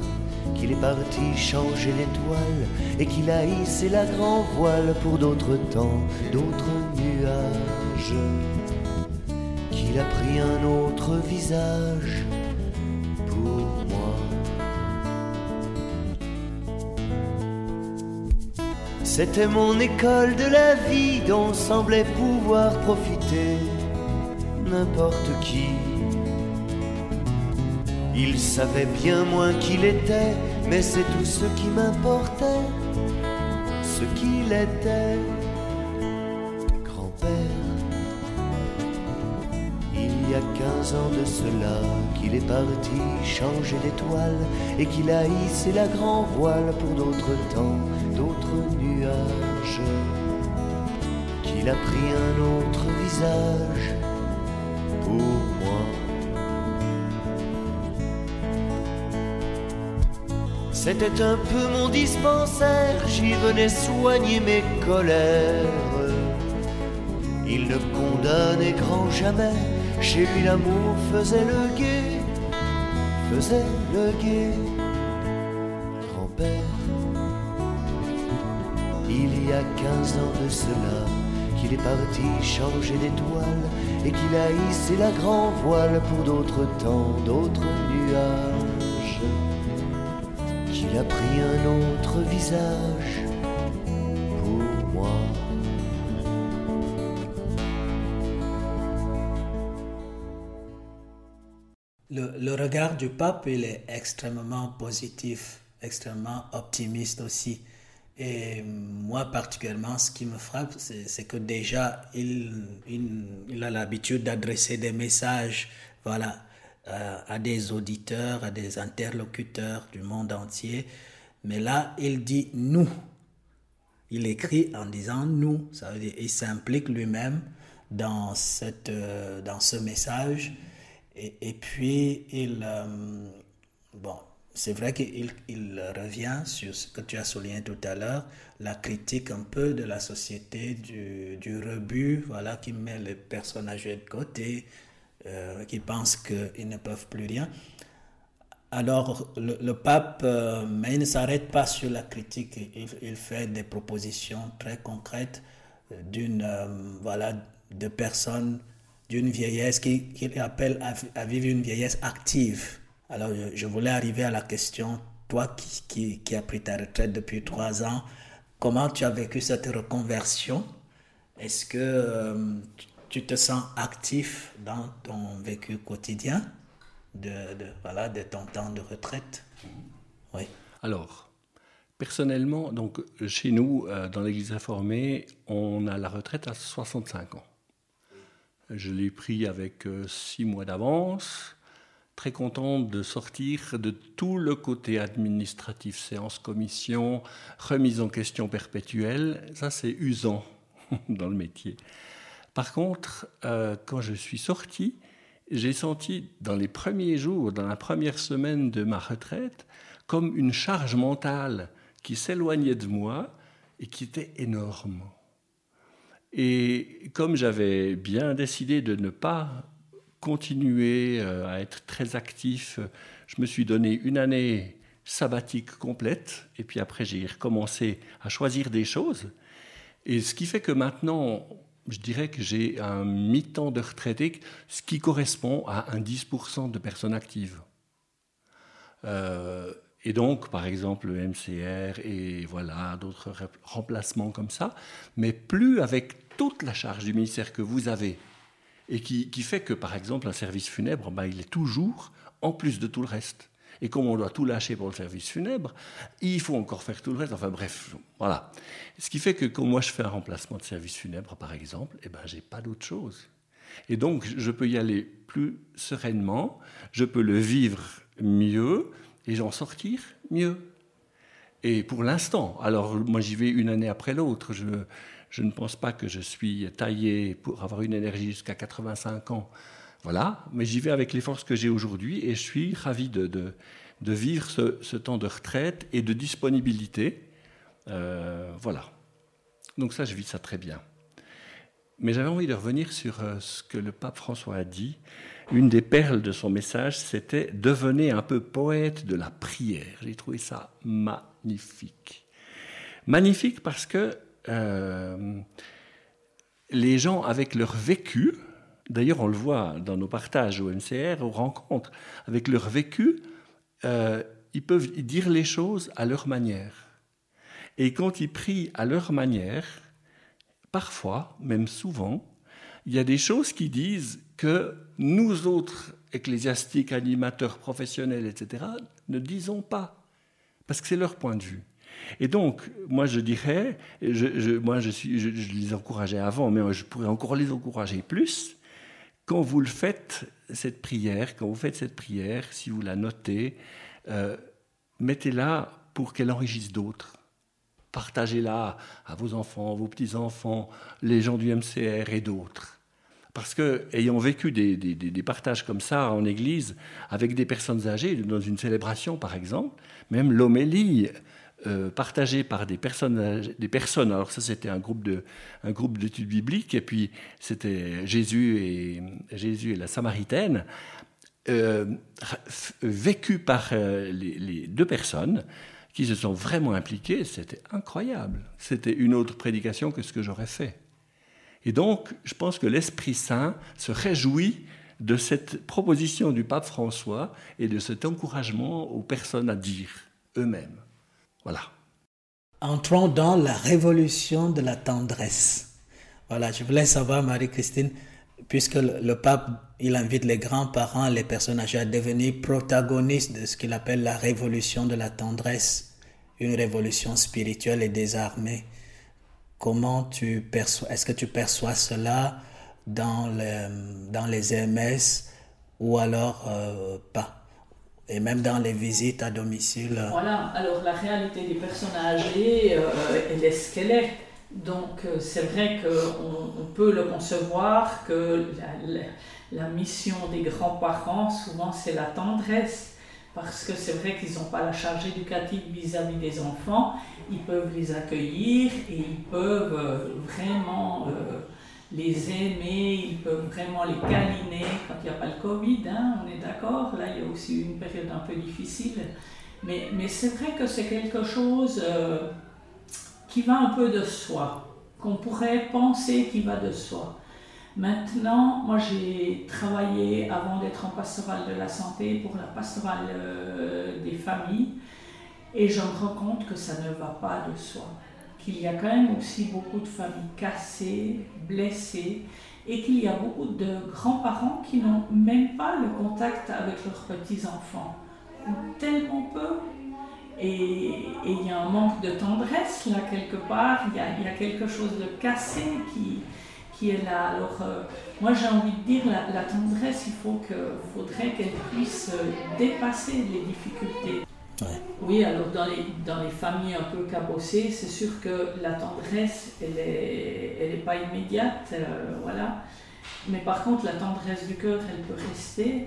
qu'il est parti changer l'étoile et qu'il a hissé la grand voile pour d'autres temps, d'autres nuages. Qu'il a pris un autre visage C'était mon école de la vie dont semblait pouvoir profiter n'importe qui. Il savait bien moins qu'il était, mais c'est tout ce qui m'importait, ce qu'il était. Grand-père, il y a quinze ans de cela qu'il est parti changer d'étoile et qu'il a hissé la grand voile pour d'autres temps, d'autres qu'il a pris un autre visage C'était un peu mon dispensaire, j'y venais soigner mes colères. Il ne condamnait grand jamais, chez lui l'amour faisait le guet, faisait le guet. Grand-père, il y a quinze ans de cela, qu'il est parti changer d'étoile et qu'il a hissé la grand voile pour d'autres temps, d'autres nuages. A pris un autre visage pour moi. Le, regard du pape, il est extrêmement positif, extrêmement optimiste aussi. Et moi, particulièrement, ce qui me frappe, c'est que déjà, il, il a l'habitude d'adresser des messages voilà, euh, à des auditeurs, à des interlocuteurs du monde entier. Mais là, il dit nous. Il écrit en disant nous. Ça veut dire il s'implique lui-même dans, cette, euh, dans ce message. Et, puis, il. Euh, bon, c'est vrai qu'il il revient sur ce que tu as souligné tout à l'heure, la critique un peu de la société, du, du rebut, voilà, qui met les personnes âgées de côté, euh, qui pensent qu'ils ne peuvent plus rien. Alors, le, pape, euh, mais il ne s'arrête pas sur la critique, il, fait des propositions très concrètes d'une, euh, voilà, de personnes d'une vieillesse qu'il qui appelle à, à vivre une vieillesse active. Alors, je voulais arriver à la question, toi qui, qui, qui as pris ta retraite depuis trois ans, comment tu as vécu cette reconversion? Est-ce que euh, tu te sens actif dans ton vécu quotidien de, de, voilà, de ton temps de retraite Oui. Alors, personnellement, donc, chez nous, euh, dans l'Église réformée, on a la retraite à 65 ans. Je l'ai pris avec euh, six mois d'avance très content de sortir de tout le côté administratif, séance, commission, remise en question perpétuelle. Ça, c'est usant dans le métier. Par contre, euh, quand je suis sorti, j'ai senti dans les premiers jours, dans la première semaine de ma retraite, comme une charge mentale qui s'éloignait de moi et qui était énorme. Et comme j'avais bien décidé de ne pas continuer euh, à être très actif. Je me suis donné une année sabbatique complète, et puis après j'ai recommencé à choisir des choses. Et ce qui fait que maintenant, je dirais que j'ai un mi-temps de retraité, ce qui correspond à un 10% de personnes actives. Euh, et donc, par exemple, le MCR et voilà, d'autres remplacements comme ça, mais plus avec toute la charge du ministère que vous avez et qui, fait que, par exemple, un service funèbre, ben, il est toujours en plus de tout le reste. Et comme on doit tout lâcher pour le service funèbre, il faut encore faire tout le reste. Enfin bref, voilà. Ce qui fait que quand moi je fais un remplacement de service funèbre, par exemple, eh ben, j'ai pas d'autre chose. Et donc, je peux y aller plus sereinement, je peux le vivre mieux et j'en sortir mieux. Et pour l'instant, alors moi j'y vais une année après l'autre, je, je ne pense pas que je suis taillé pour avoir une énergie jusqu'à 85 ans. Voilà, mais j'y vais avec les forces que j'ai aujourd'hui et je suis ravi de, de, vivre ce, ce, temps de retraite et de disponibilité. Euh, voilà. Donc ça, je vis ça très bien. Mais j'avais envie de revenir sur euh, ce que le pape François a dit. Une des perles de son message, c'était devenez un peu poète de la prière. J'ai trouvé ça magnifique. Magnifique parce que euh, les gens avec leur vécu, d'ailleurs on le voit dans nos partages au MCR, aux rencontres, avec leur vécu, euh, ils peuvent dire les choses à leur manière. Et quand ils prient à leur manière, parfois, même souvent, il y a des choses qui disent que nous autres ecclésiastiques, animateurs professionnels, etc., ne disons pas, parce que c'est leur point de vue. Et donc, moi, je dirais, moi, je, les encourageais avant, mais je pourrais encore les encourager plus. Quand vous le faites, cette prière, quand vous faites cette prière, si vous la notez, euh, mettez-la pour qu'elle enrichisse d'autres. Partagez-la à vos enfants, vos petits-enfants, les gens du MCR et d'autres. Parce que, ayant vécu des, des, partages comme ça en église, avec des personnes âgées, dans une célébration par exemple, même l'homélie euh, partagée par des personnes, des personnes, alors ça c'était un groupe de, un groupe d'études bibliques, et puis c'était Jésus et, Jésus et la Samaritaine, euh, vécu par euh, les, deux personnes qui se sont vraiment impliquées, c'était incroyable. C'était une autre prédication que ce que j'aurais fait. Et donc, je pense que l'Esprit Saint se réjouit de cette proposition du pape François et de cet encouragement aux personnes à dire eux-mêmes. Voilà. Entrons dans la révolution de la tendresse. Voilà, je voulais savoir, Marie-Christine, puisque le, pape, il invite les grands-parents, les personnes âgées à devenir protagonistes de ce qu'il appelle la révolution de la tendresse, une révolution spirituelle et désarmée. Comment tu perçois, est-ce que tu perçois cela dans les, dans les MS ou alors euh, pas? Et même dans les visites à domicile. Voilà, alors la réalité des personnes âgées, euh, elle est ce qu'elle est. Donc euh, c'est vrai qu'on on peut le concevoir que la, mission des grands-parents, souvent c'est la tendresse, parce que c'est vrai qu'ils n'ont pas la charge éducative vis-à-vis des enfants, ils peuvent les accueillir et ils peuvent euh, vraiment euh, les aimer, ils peuvent vraiment les câliner quand il n'y a pas le Covid, hein, on est d'accord, là il y a aussi une période un peu difficile, mais, mais c'est vrai que c'est quelque chose qui va un peu de soi, qu'on pourrait penser qui va de soi. Maintenant, moi j'ai travaillé avant d'être en pastorale de la santé pour la pastorale euh, des familles et je me rends compte que ça ne va pas de soi. Qu'il y a quand même aussi beaucoup de familles cassées, blessées et qu'il y a beaucoup de grands-parents qui n'ont même pas le contact avec leurs petits-enfants. Tellement peu et il y a un manque de tendresse là quelque part, il y a, quelque chose de cassé qui, qui est là. Alors euh, moi j'ai envie de dire, la, tendresse, il faut que, faudrait qu'elle puisse dépasser les difficultés. Oui, alors dans les, dans les familles un peu cabossées, c'est sûr que la tendresse, elle n'est elle est pas immédiate, euh, voilà. Mais par contre, la tendresse du cœur, elle peut rester.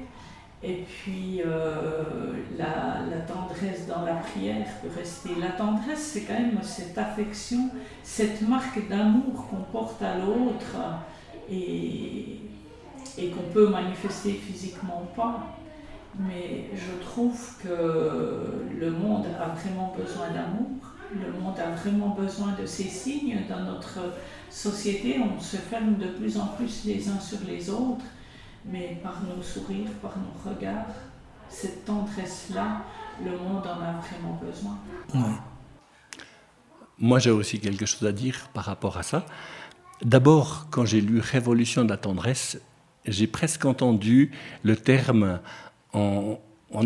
Et puis euh, la, tendresse dans la prière peut rester. La tendresse, c'est quand même cette affection, cette marque d'amour qu'on porte à l'autre et, et qu'on peut manifester physiquement ou pas. Mais je trouve que le monde a vraiment besoin d'amour, le monde a vraiment besoin de ces signes. Dans notre société, on se ferme de plus en plus les uns sur les autres mais par nos sourires, par nos regards, cette tendresse-là, le monde en a vraiment besoin. Moi, j'ai aussi quelque chose à dire par rapport à ça. D'abord, quand j'ai lu Révolution de la tendresse, j'ai presque entendu le terme en,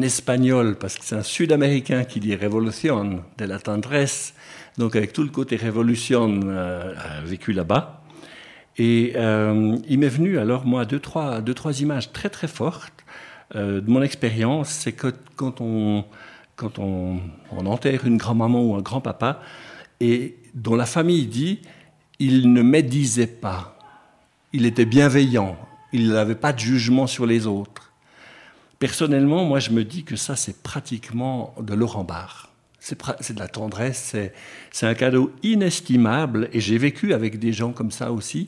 espagnol, parce que c'est un Sud-Américain qui dit Révolution de la tendresse, donc avec tout le côté révolution euh, vécu là-bas. Et euh, il m'est venu alors, moi, deux trois, deux, trois images très, très fortes euh, de mon expérience. C'est que quand on, quand on, on enterre une grand-maman ou un grand-papa, et dont la famille dit il ne médisait pas, il était bienveillant, il n'avait pas de jugement sur les autres. Personnellement, moi, je me dis que ça, c'est pratiquement de Laurent Barre. C'est de la tendresse, c'est un cadeau inestimable, et j'ai vécu avec des gens comme ça aussi.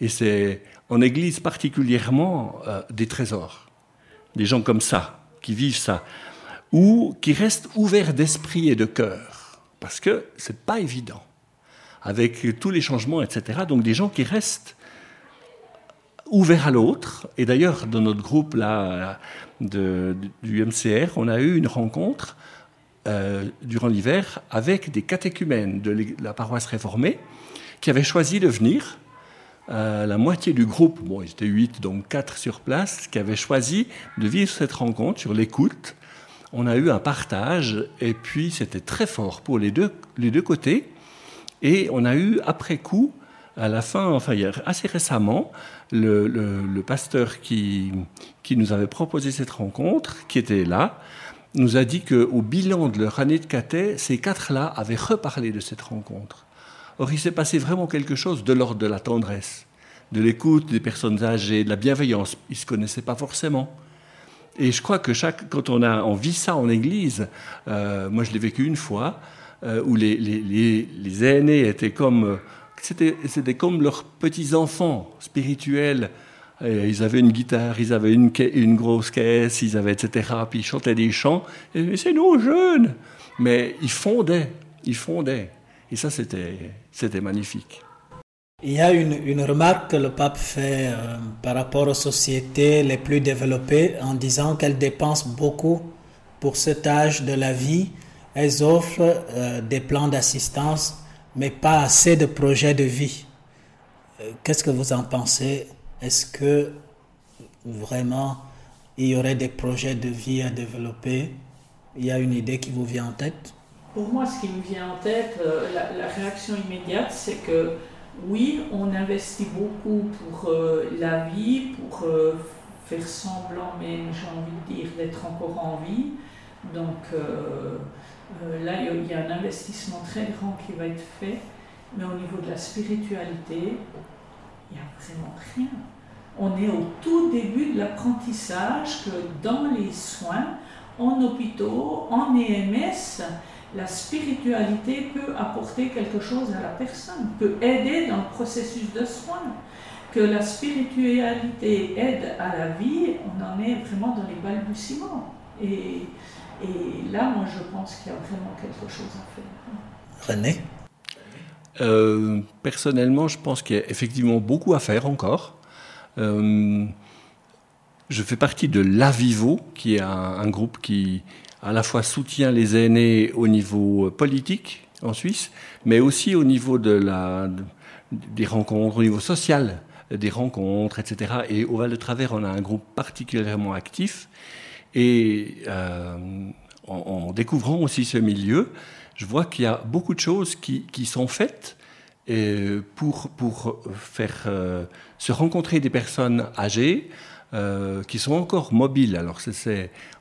Et c'est en Église particulièrement euh, des trésors, des gens comme ça, qui vivent ça, ou qui restent ouverts d'esprit et de cœur, parce que c'est pas évident, avec tous les changements, etc. Donc des gens qui restent ouverts à l'autre. Et d'ailleurs, dans notre groupe là, du MCR, on a eu une rencontre euh, durant l'hiver avec des catéchumènes de la paroisse réformée qui avaient choisi de venir euh, la moitié du groupe, bon, ils étaient huit, donc quatre sur place, qui avaient choisi de vivre cette rencontre sur l'écoute. On a eu un partage, et puis c'était très fort pour les deux, les deux côtés. Et on a eu, après coup, à la fin, enfin, assez récemment, le, pasteur qui, nous avait proposé cette rencontre, qui était là, nous a dit qu'au bilan de leur année de caté, ces quatre-là avaient reparlé de cette rencontre. Or, il s'est passé vraiment quelque chose de l'ordre de la tendresse. de l'écoute des personnes âgées, de la bienveillance. Ils ne se connaissaient pas forcément. Et je crois que chaque, quand on, a, on vit ça en Église, euh, moi je l'ai vécu une fois, euh, où les, aînés étaient comme, c'était, comme leurs petits-enfants spirituels. ils avaient une guitare, ils avaient une, grosse caisse, ils avaient etc. Puis ils chantaient des chants. C'est nos jeunes. Mais ils fondaient, ils fondaient. Et ça, c'était, magnifique. Il y a une, une, remarque que le pape fait euh, par rapport aux sociétés les plus développées en disant qu'elles dépensent beaucoup pour cet âge de la vie. Elles offrent euh, des plans d'assistance, mais pas assez de projets de vie. Euh, qu'est-ce que vous en pensez? Est-ce que vraiment il y aurait des projets de vie à développer? Il y a une idée qui vous vient en tête? Pour moi, ce qui me vient en tête, la, la réaction immédiate, c'est que oui, on investit beaucoup pour euh, la vie, pour euh, faire semblant, mais j'ai envie de dire d'être encore en vie. Donc euh, là, il y a un investissement très grand qui va être fait, mais au niveau de la spiritualité, il n'y a vraiment rien. On est au tout début de l'apprentissage que dans les soins, en hôpitaux, en EMS, la spiritualité peut apporter quelque chose à la personne, peut aider dans le processus de soin. Que la spiritualité aide à la vie, on en est vraiment dans les balbutiements. Et, et là, moi, je pense qu'il y a vraiment quelque chose à faire. René euh, Personnellement, je pense qu'il y a effectivement beaucoup à faire encore. Euh, je fais partie de l'Avivo, qui est un groupe qui, à la fois soutient les aînés au niveau politique en Suisse, mais aussi au niveau de la, des rencontres, au niveau social, des rencontres, etc. Et au Val de Travers, on a un groupe particulièrement actif. Et euh, en, découvrant aussi ce milieu, je vois qu'il y a beaucoup de choses qui, sont faites pour, pour faire euh, se rencontrer des personnes âgées, euh, qui sont encore mobiles. Alors,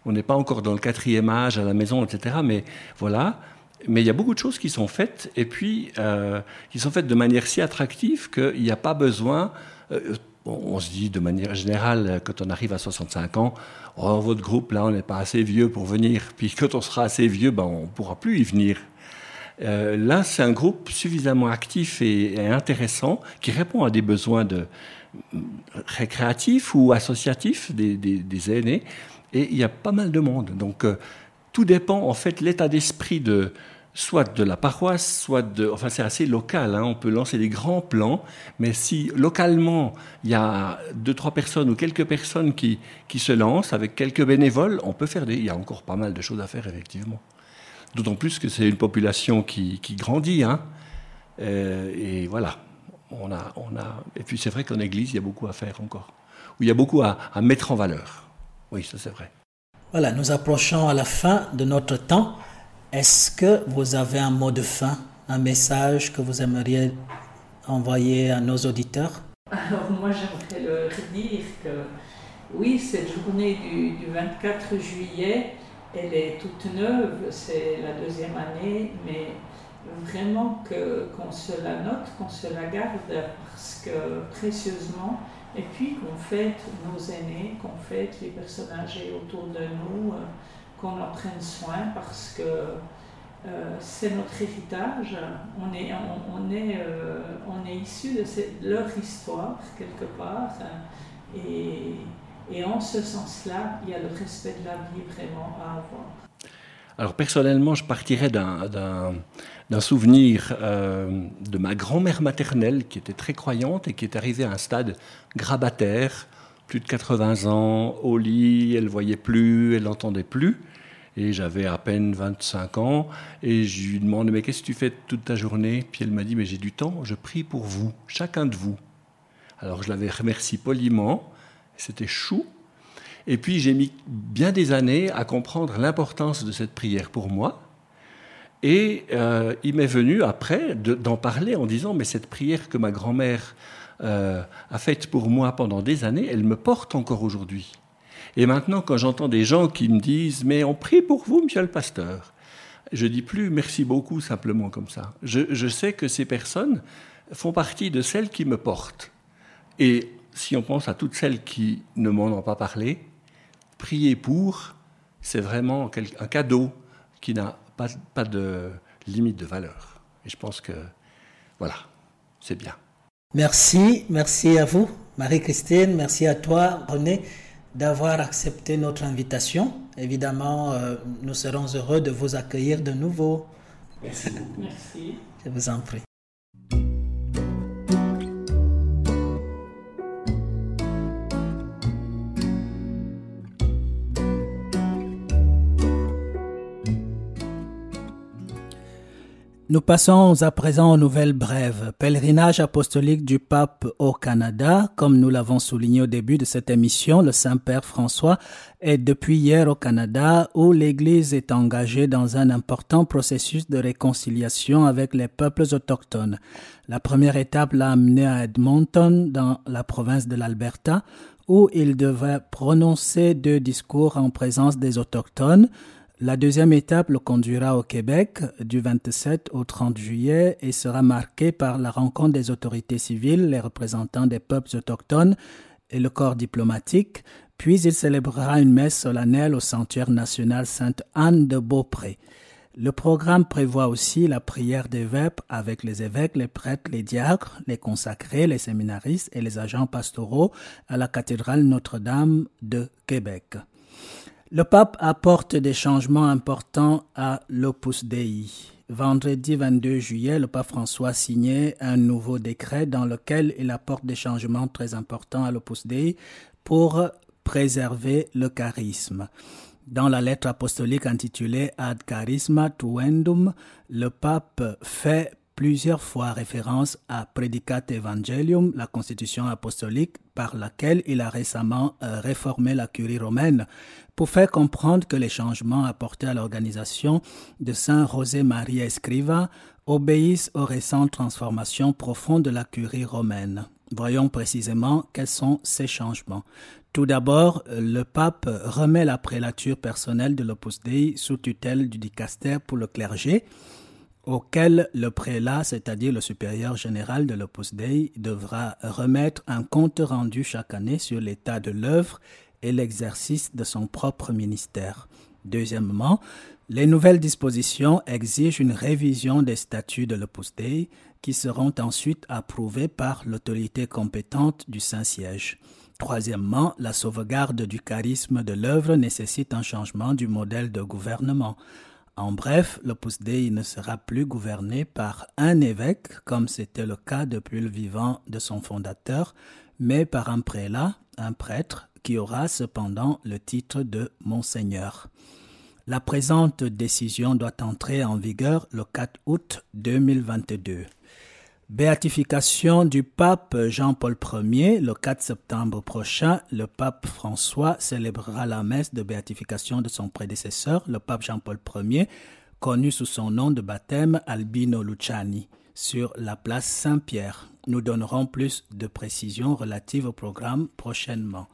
on n'est pas encore dans le quatrième âge à la maison, etc. Mais voilà. Mais il y a beaucoup de choses qui sont faites, et puis euh, qui sont faites de manière si attractive qu'il n'y a pas besoin. Euh, on se dit de manière générale, quand on arrive à 65 ans, oh, votre groupe, là, on n'est pas assez vieux pour venir. Puis quand on sera assez vieux, ben, on ne pourra plus y venir. là, c'est un groupe suffisamment actif et, intéressant qui répond à des besoins de, récréatifs ou associatifs des, aînés. Et il y a pas mal de monde. Donc euh, tout dépend en fait l'état d'esprit de soit de la paroisse, soit de... Enfin c'est assez local, hein. on peut lancer des grands plans, mais si localement il y a deux, trois personnes ou quelques personnes qui, qui se lancent avec quelques bénévoles, on peut faire des... Il y a encore pas mal de choses à faire effectivement. D'autant plus que c'est une population qui, qui grandit. Hein. Euh, et voilà on a, on a, et puis c'est vrai qu'en Église, il y a beaucoup à faire encore, où il y a beaucoup à, mettre en valeur. Oui, ça c'est vrai. Voilà, nous approchons à la fin de notre temps. Est-ce que vous avez un mot de fin, un message que vous aimeriez envoyer à nos auditeurs? Alors moi j'aimerais leur dire que oui, cette journée du, du 24 juillet, elle est toute neuve, c'est la deuxième année, mais vraiment qu'on se la note, qu'on se la garde parce que précieusement, et puis qu'on fête nos aînés, qu'on fête les personnes âgées autour de nous, euh, qu'on en prenne soin parce que euh, c'est notre héritage. On est, on, est, euh, on est issu de, leur histoire quelque part. Et, en ce sens-là, il y a le respect de la vie vraiment à avoir. Alors personnellement, je partirais d'un souvenir euh, de ma grand-mère maternelle qui était très croyante et qui est arrivée à un stade grabataire, plus de 80 ans, au lit, elle voyait plus, elle n'entendait plus. Et j'avais à peine 25 ans. Et je lui demandais, mais qu'est-ce que tu fais toute ta journée? Puis elle m'a dit, mais j'ai du temps, je prie pour vous, chacun de vous. Alors je l'avais remercié poliment. C'était chou, et puis j'ai mis bien des années à comprendre l'importance de cette prière pour moi. Et euh, il m'est venu après d'en parler en disant, mais cette prière que ma grand-mère euh, a faite pour moi pendant des années, elle me porte encore aujourd'hui. Et maintenant, quand j'entends des gens qui me disent, mais on prie pour vous, monsieur le pasteur, je dis plus merci beaucoup simplement comme ça. Je, sais que ces personnes font partie de celles qui me portent. Et si on pense à toutes celles qui ne m'en ont pas parlé, prier pour, c'est vraiment un cadeau qui n'a pas de limite de valeur. Et je pense que, voilà, c'est bien. Merci, merci à vous, Marie-Christine, merci à toi, René, d'avoir accepté notre invitation. Évidemment, euh, nous serons heureux de vous accueillir de nouveau. Merci. merci. Je vous en prie. Nous passons à présent aux nouvelles brèves. Pèlerinage apostolique du pape au Canada. Comme nous l'avons souligné au début de cette émission, le Saint-Père François est depuis hier au Canada où l'Église est engagée dans un important processus de réconciliation avec les peuples autochtones. La première étape l'a amené à Edmonton, dans la province de l'Alberta, où il devait prononcer deux discours en présence des autochtones. La deuxième étape le conduira au Québec du 27 au 30 juillet et sera marquée par la rencontre des autorités civiles, les représentants des peuples autochtones et le corps diplomatique, puis il célébrera une messe solennelle au sanctuaire national Sainte-Anne de Beaupré. Le programme prévoit aussi la prière des vêpres avec les évêques, les prêtres, les diacres, les consacrés, les séminaristes et les agents pastoraux à la cathédrale Notre-Dame de Québec. Le pape apporte des changements importants à l'Opus Dei. Vendredi 22 juillet, le pape François signait un nouveau décret dans lequel il apporte des changements très importants à l'Opus Dei pour préserver le charisme. Dans la lettre apostolique intitulée Ad Charisma Tuendum, le pape fait plusieurs fois référence à Predicat Evangelium, la constitution apostolique par laquelle il a récemment euh, réformé la curie romaine, pour faire comprendre que les changements apportés à l'organisation de Saint José Maria Escriva obéissent aux récentes transformations profondes de la curie romaine. Voyons précisément quels sont ces changements. Tout d'abord, le pape remet la prélature personnelle de l'Opus Dei sous tutelle du dicaster pour le clergé, auquel le prélat, c'est-à-dire le supérieur général de l'Opus Dei, devra remettre un compte rendu chaque année sur l'état de l'œuvre et l'exercice de son propre ministère. Deuxièmement, les nouvelles dispositions exigent une révision des statuts de l'Opus Dei qui seront ensuite approuvés par l'autorité compétente du Saint-Siège. Troisièmement, la sauvegarde du charisme de l'œuvre nécessite un changement du modèle de gouvernement. En bref, l'Opus Dei ne sera plus gouverné par un évêque, comme c'était le cas depuis le vivant de son fondateur, mais par un prélat, un prêtre, qui aura cependant le titre de Monseigneur. La présente décision doit entrer en vigueur le 4 août 2022. Béatification du pape Jean-Paul Ier. Le 4 septembre prochain, le pape François célébrera la messe de béatification de son prédécesseur, le pape Jean-Paul Ier, connu sous son nom de baptême Albino Luciani, sur la place Saint-Pierre. Nous donnerons plus de précisions relatives au programme prochainement.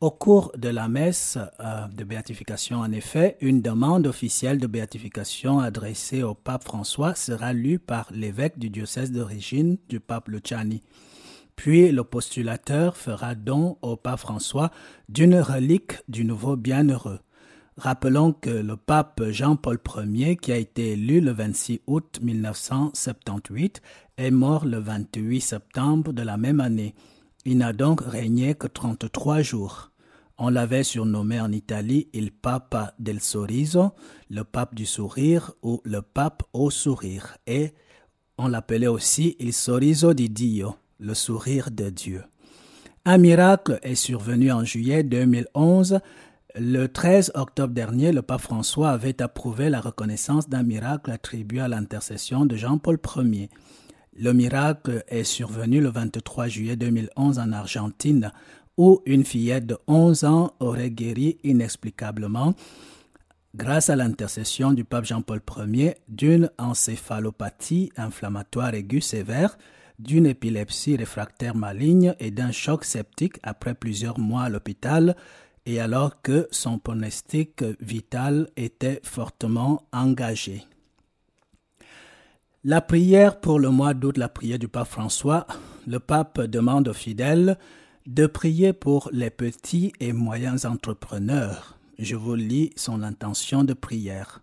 Au cours de la messe euh, de béatification, en effet, une demande officielle de béatification adressée au pape François sera lue par l'évêque du diocèse d'origine du pape Luciani. Puis le postulateur fera don au pape François d'une relique du nouveau bienheureux. Rappelons que le pape Jean-Paul Ier, qui a été élu le 26 août 1978, est mort le 28 septembre de la même année. Il n'a donc régné que 33 jours. On l'avait surnommé en Italie il Papa del Sorriso, le pape du sourire ou le pape au sourire, et on l'appelait aussi il Sorriso di Dio, le sourire de Dieu. Un miracle est survenu en juillet 2011. Le 13 octobre dernier, le pape François avait approuvé la reconnaissance d'un miracle attribué à l'intercession de Jean-Paul Ier. Le miracle est survenu le 23 juillet 2011 en Argentine, où une fillette de 11 ans aurait guéri inexplicablement grâce à l'intercession du pape Jean-Paul Ier d'une encéphalopathie inflammatoire aiguë sévère, d'une épilepsie réfractaire maligne et d'un choc septique après plusieurs mois à l'hôpital et alors que son pronostic vital était fortement engagé. La prière pour le mois d'août, la prière du pape François, le pape demande aux fidèles de prier pour les petits et moyens entrepreneurs. Je vous lis son intention de prière.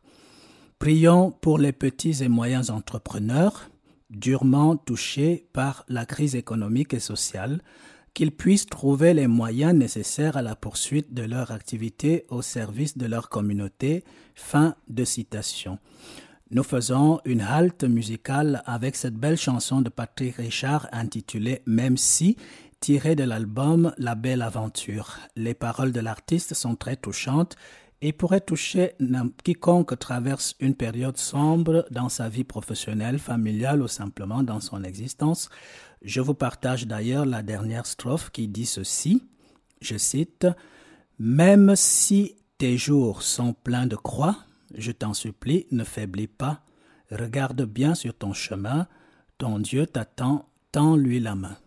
Prions pour les petits et moyens entrepreneurs durement touchés par la crise économique et sociale, qu'ils puissent trouver les moyens nécessaires à la poursuite de leur activité au service de leur communauté. Fin de citation. Nous faisons une halte musicale avec cette belle chanson de Patrick Richard intitulée Même si, tirée de l'album La Belle Aventure. Les paroles de l'artiste sont très touchantes et pourraient toucher quiconque traverse une période sombre dans sa vie professionnelle, familiale ou simplement dans son existence. Je vous partage d'ailleurs la dernière strophe qui dit ceci, je cite, Même si tes jours sont pleins de croix, je t'en supplie, ne faiblis pas, regarde bien sur ton chemin, ton Dieu t'attend, tends-lui la main.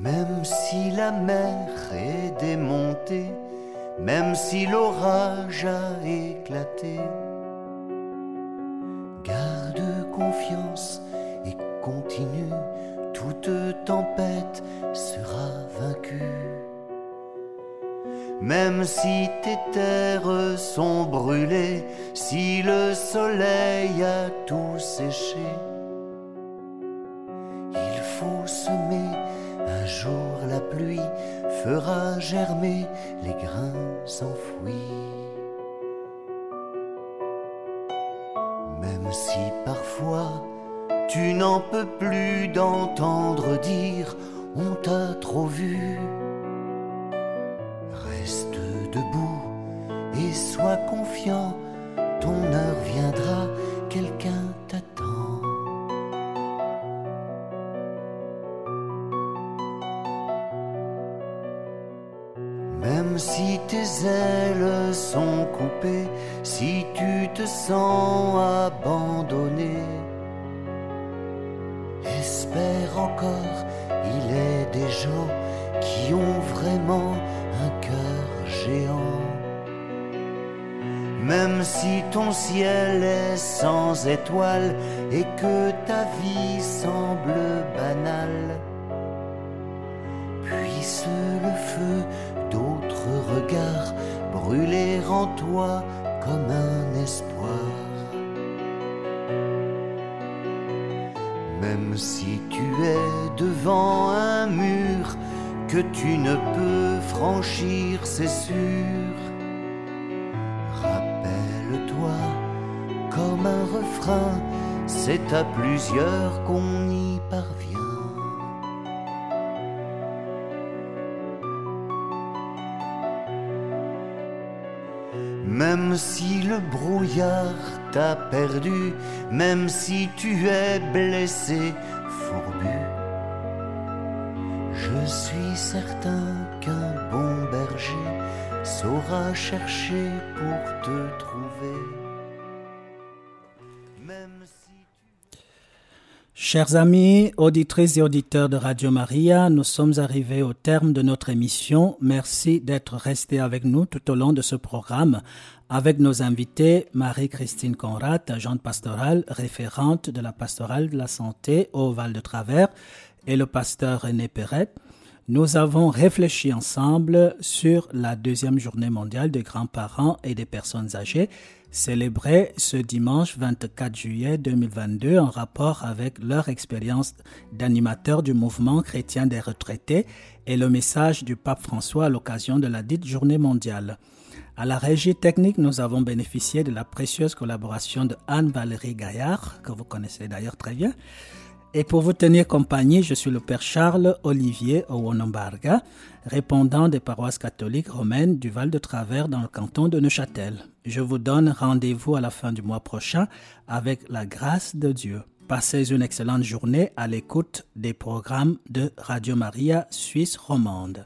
Même si la mer est démontée, même si l'orage a éclaté, garde confiance et continue, toute tempête sera vaincue. Même si tes terres sont brûlées, si le soleil a tout séché, fera germer les grains enfouis. Même si parfois tu n'en peux plus d'entendre dire on t'a trop vu, reste debout et sois confiant, et que ta vie semble banale, puisse le feu d'autres regards brûler en toi comme un espoir. Même si tu es devant un mur que tu ne peux franchir, c'est sûr. Comme un refrain, c'est à plusieurs qu'on y parvient. Même si le brouillard t'a perdu, même si tu es blessé, fourbu, je suis certain qu'un bon berger saura chercher pour te trouver. Chers amis, auditrices et auditeurs de Radio Maria, nous sommes arrivés au terme de notre émission. Merci d'être restés avec nous tout au long de ce programme avec nos invités Marie-Christine Conrad, agente pastorale, référente de la pastorale de la santé au Val de Travers, et le pasteur René Perret. Nous avons réfléchi ensemble sur la deuxième journée mondiale des grands-parents et des personnes âgées, célébrée ce dimanche 24 juillet 2022 en rapport avec leur expérience d'animateur du mouvement chrétien des retraités et le message du pape François à l'occasion de la dite journée mondiale. À la régie technique, nous avons bénéficié de la précieuse collaboration de Anne-Valérie Gaillard, que vous connaissez d'ailleurs très bien. Et pour vous tenir compagnie, je suis le Père Charles Olivier Owonombarga, répondant des paroisses catholiques romaines du Val de Travers dans le canton de Neuchâtel. Je vous donne rendez-vous à la fin du mois prochain avec la grâce de Dieu. Passez une excellente journée à l'écoute des programmes de Radio Maria Suisse romande.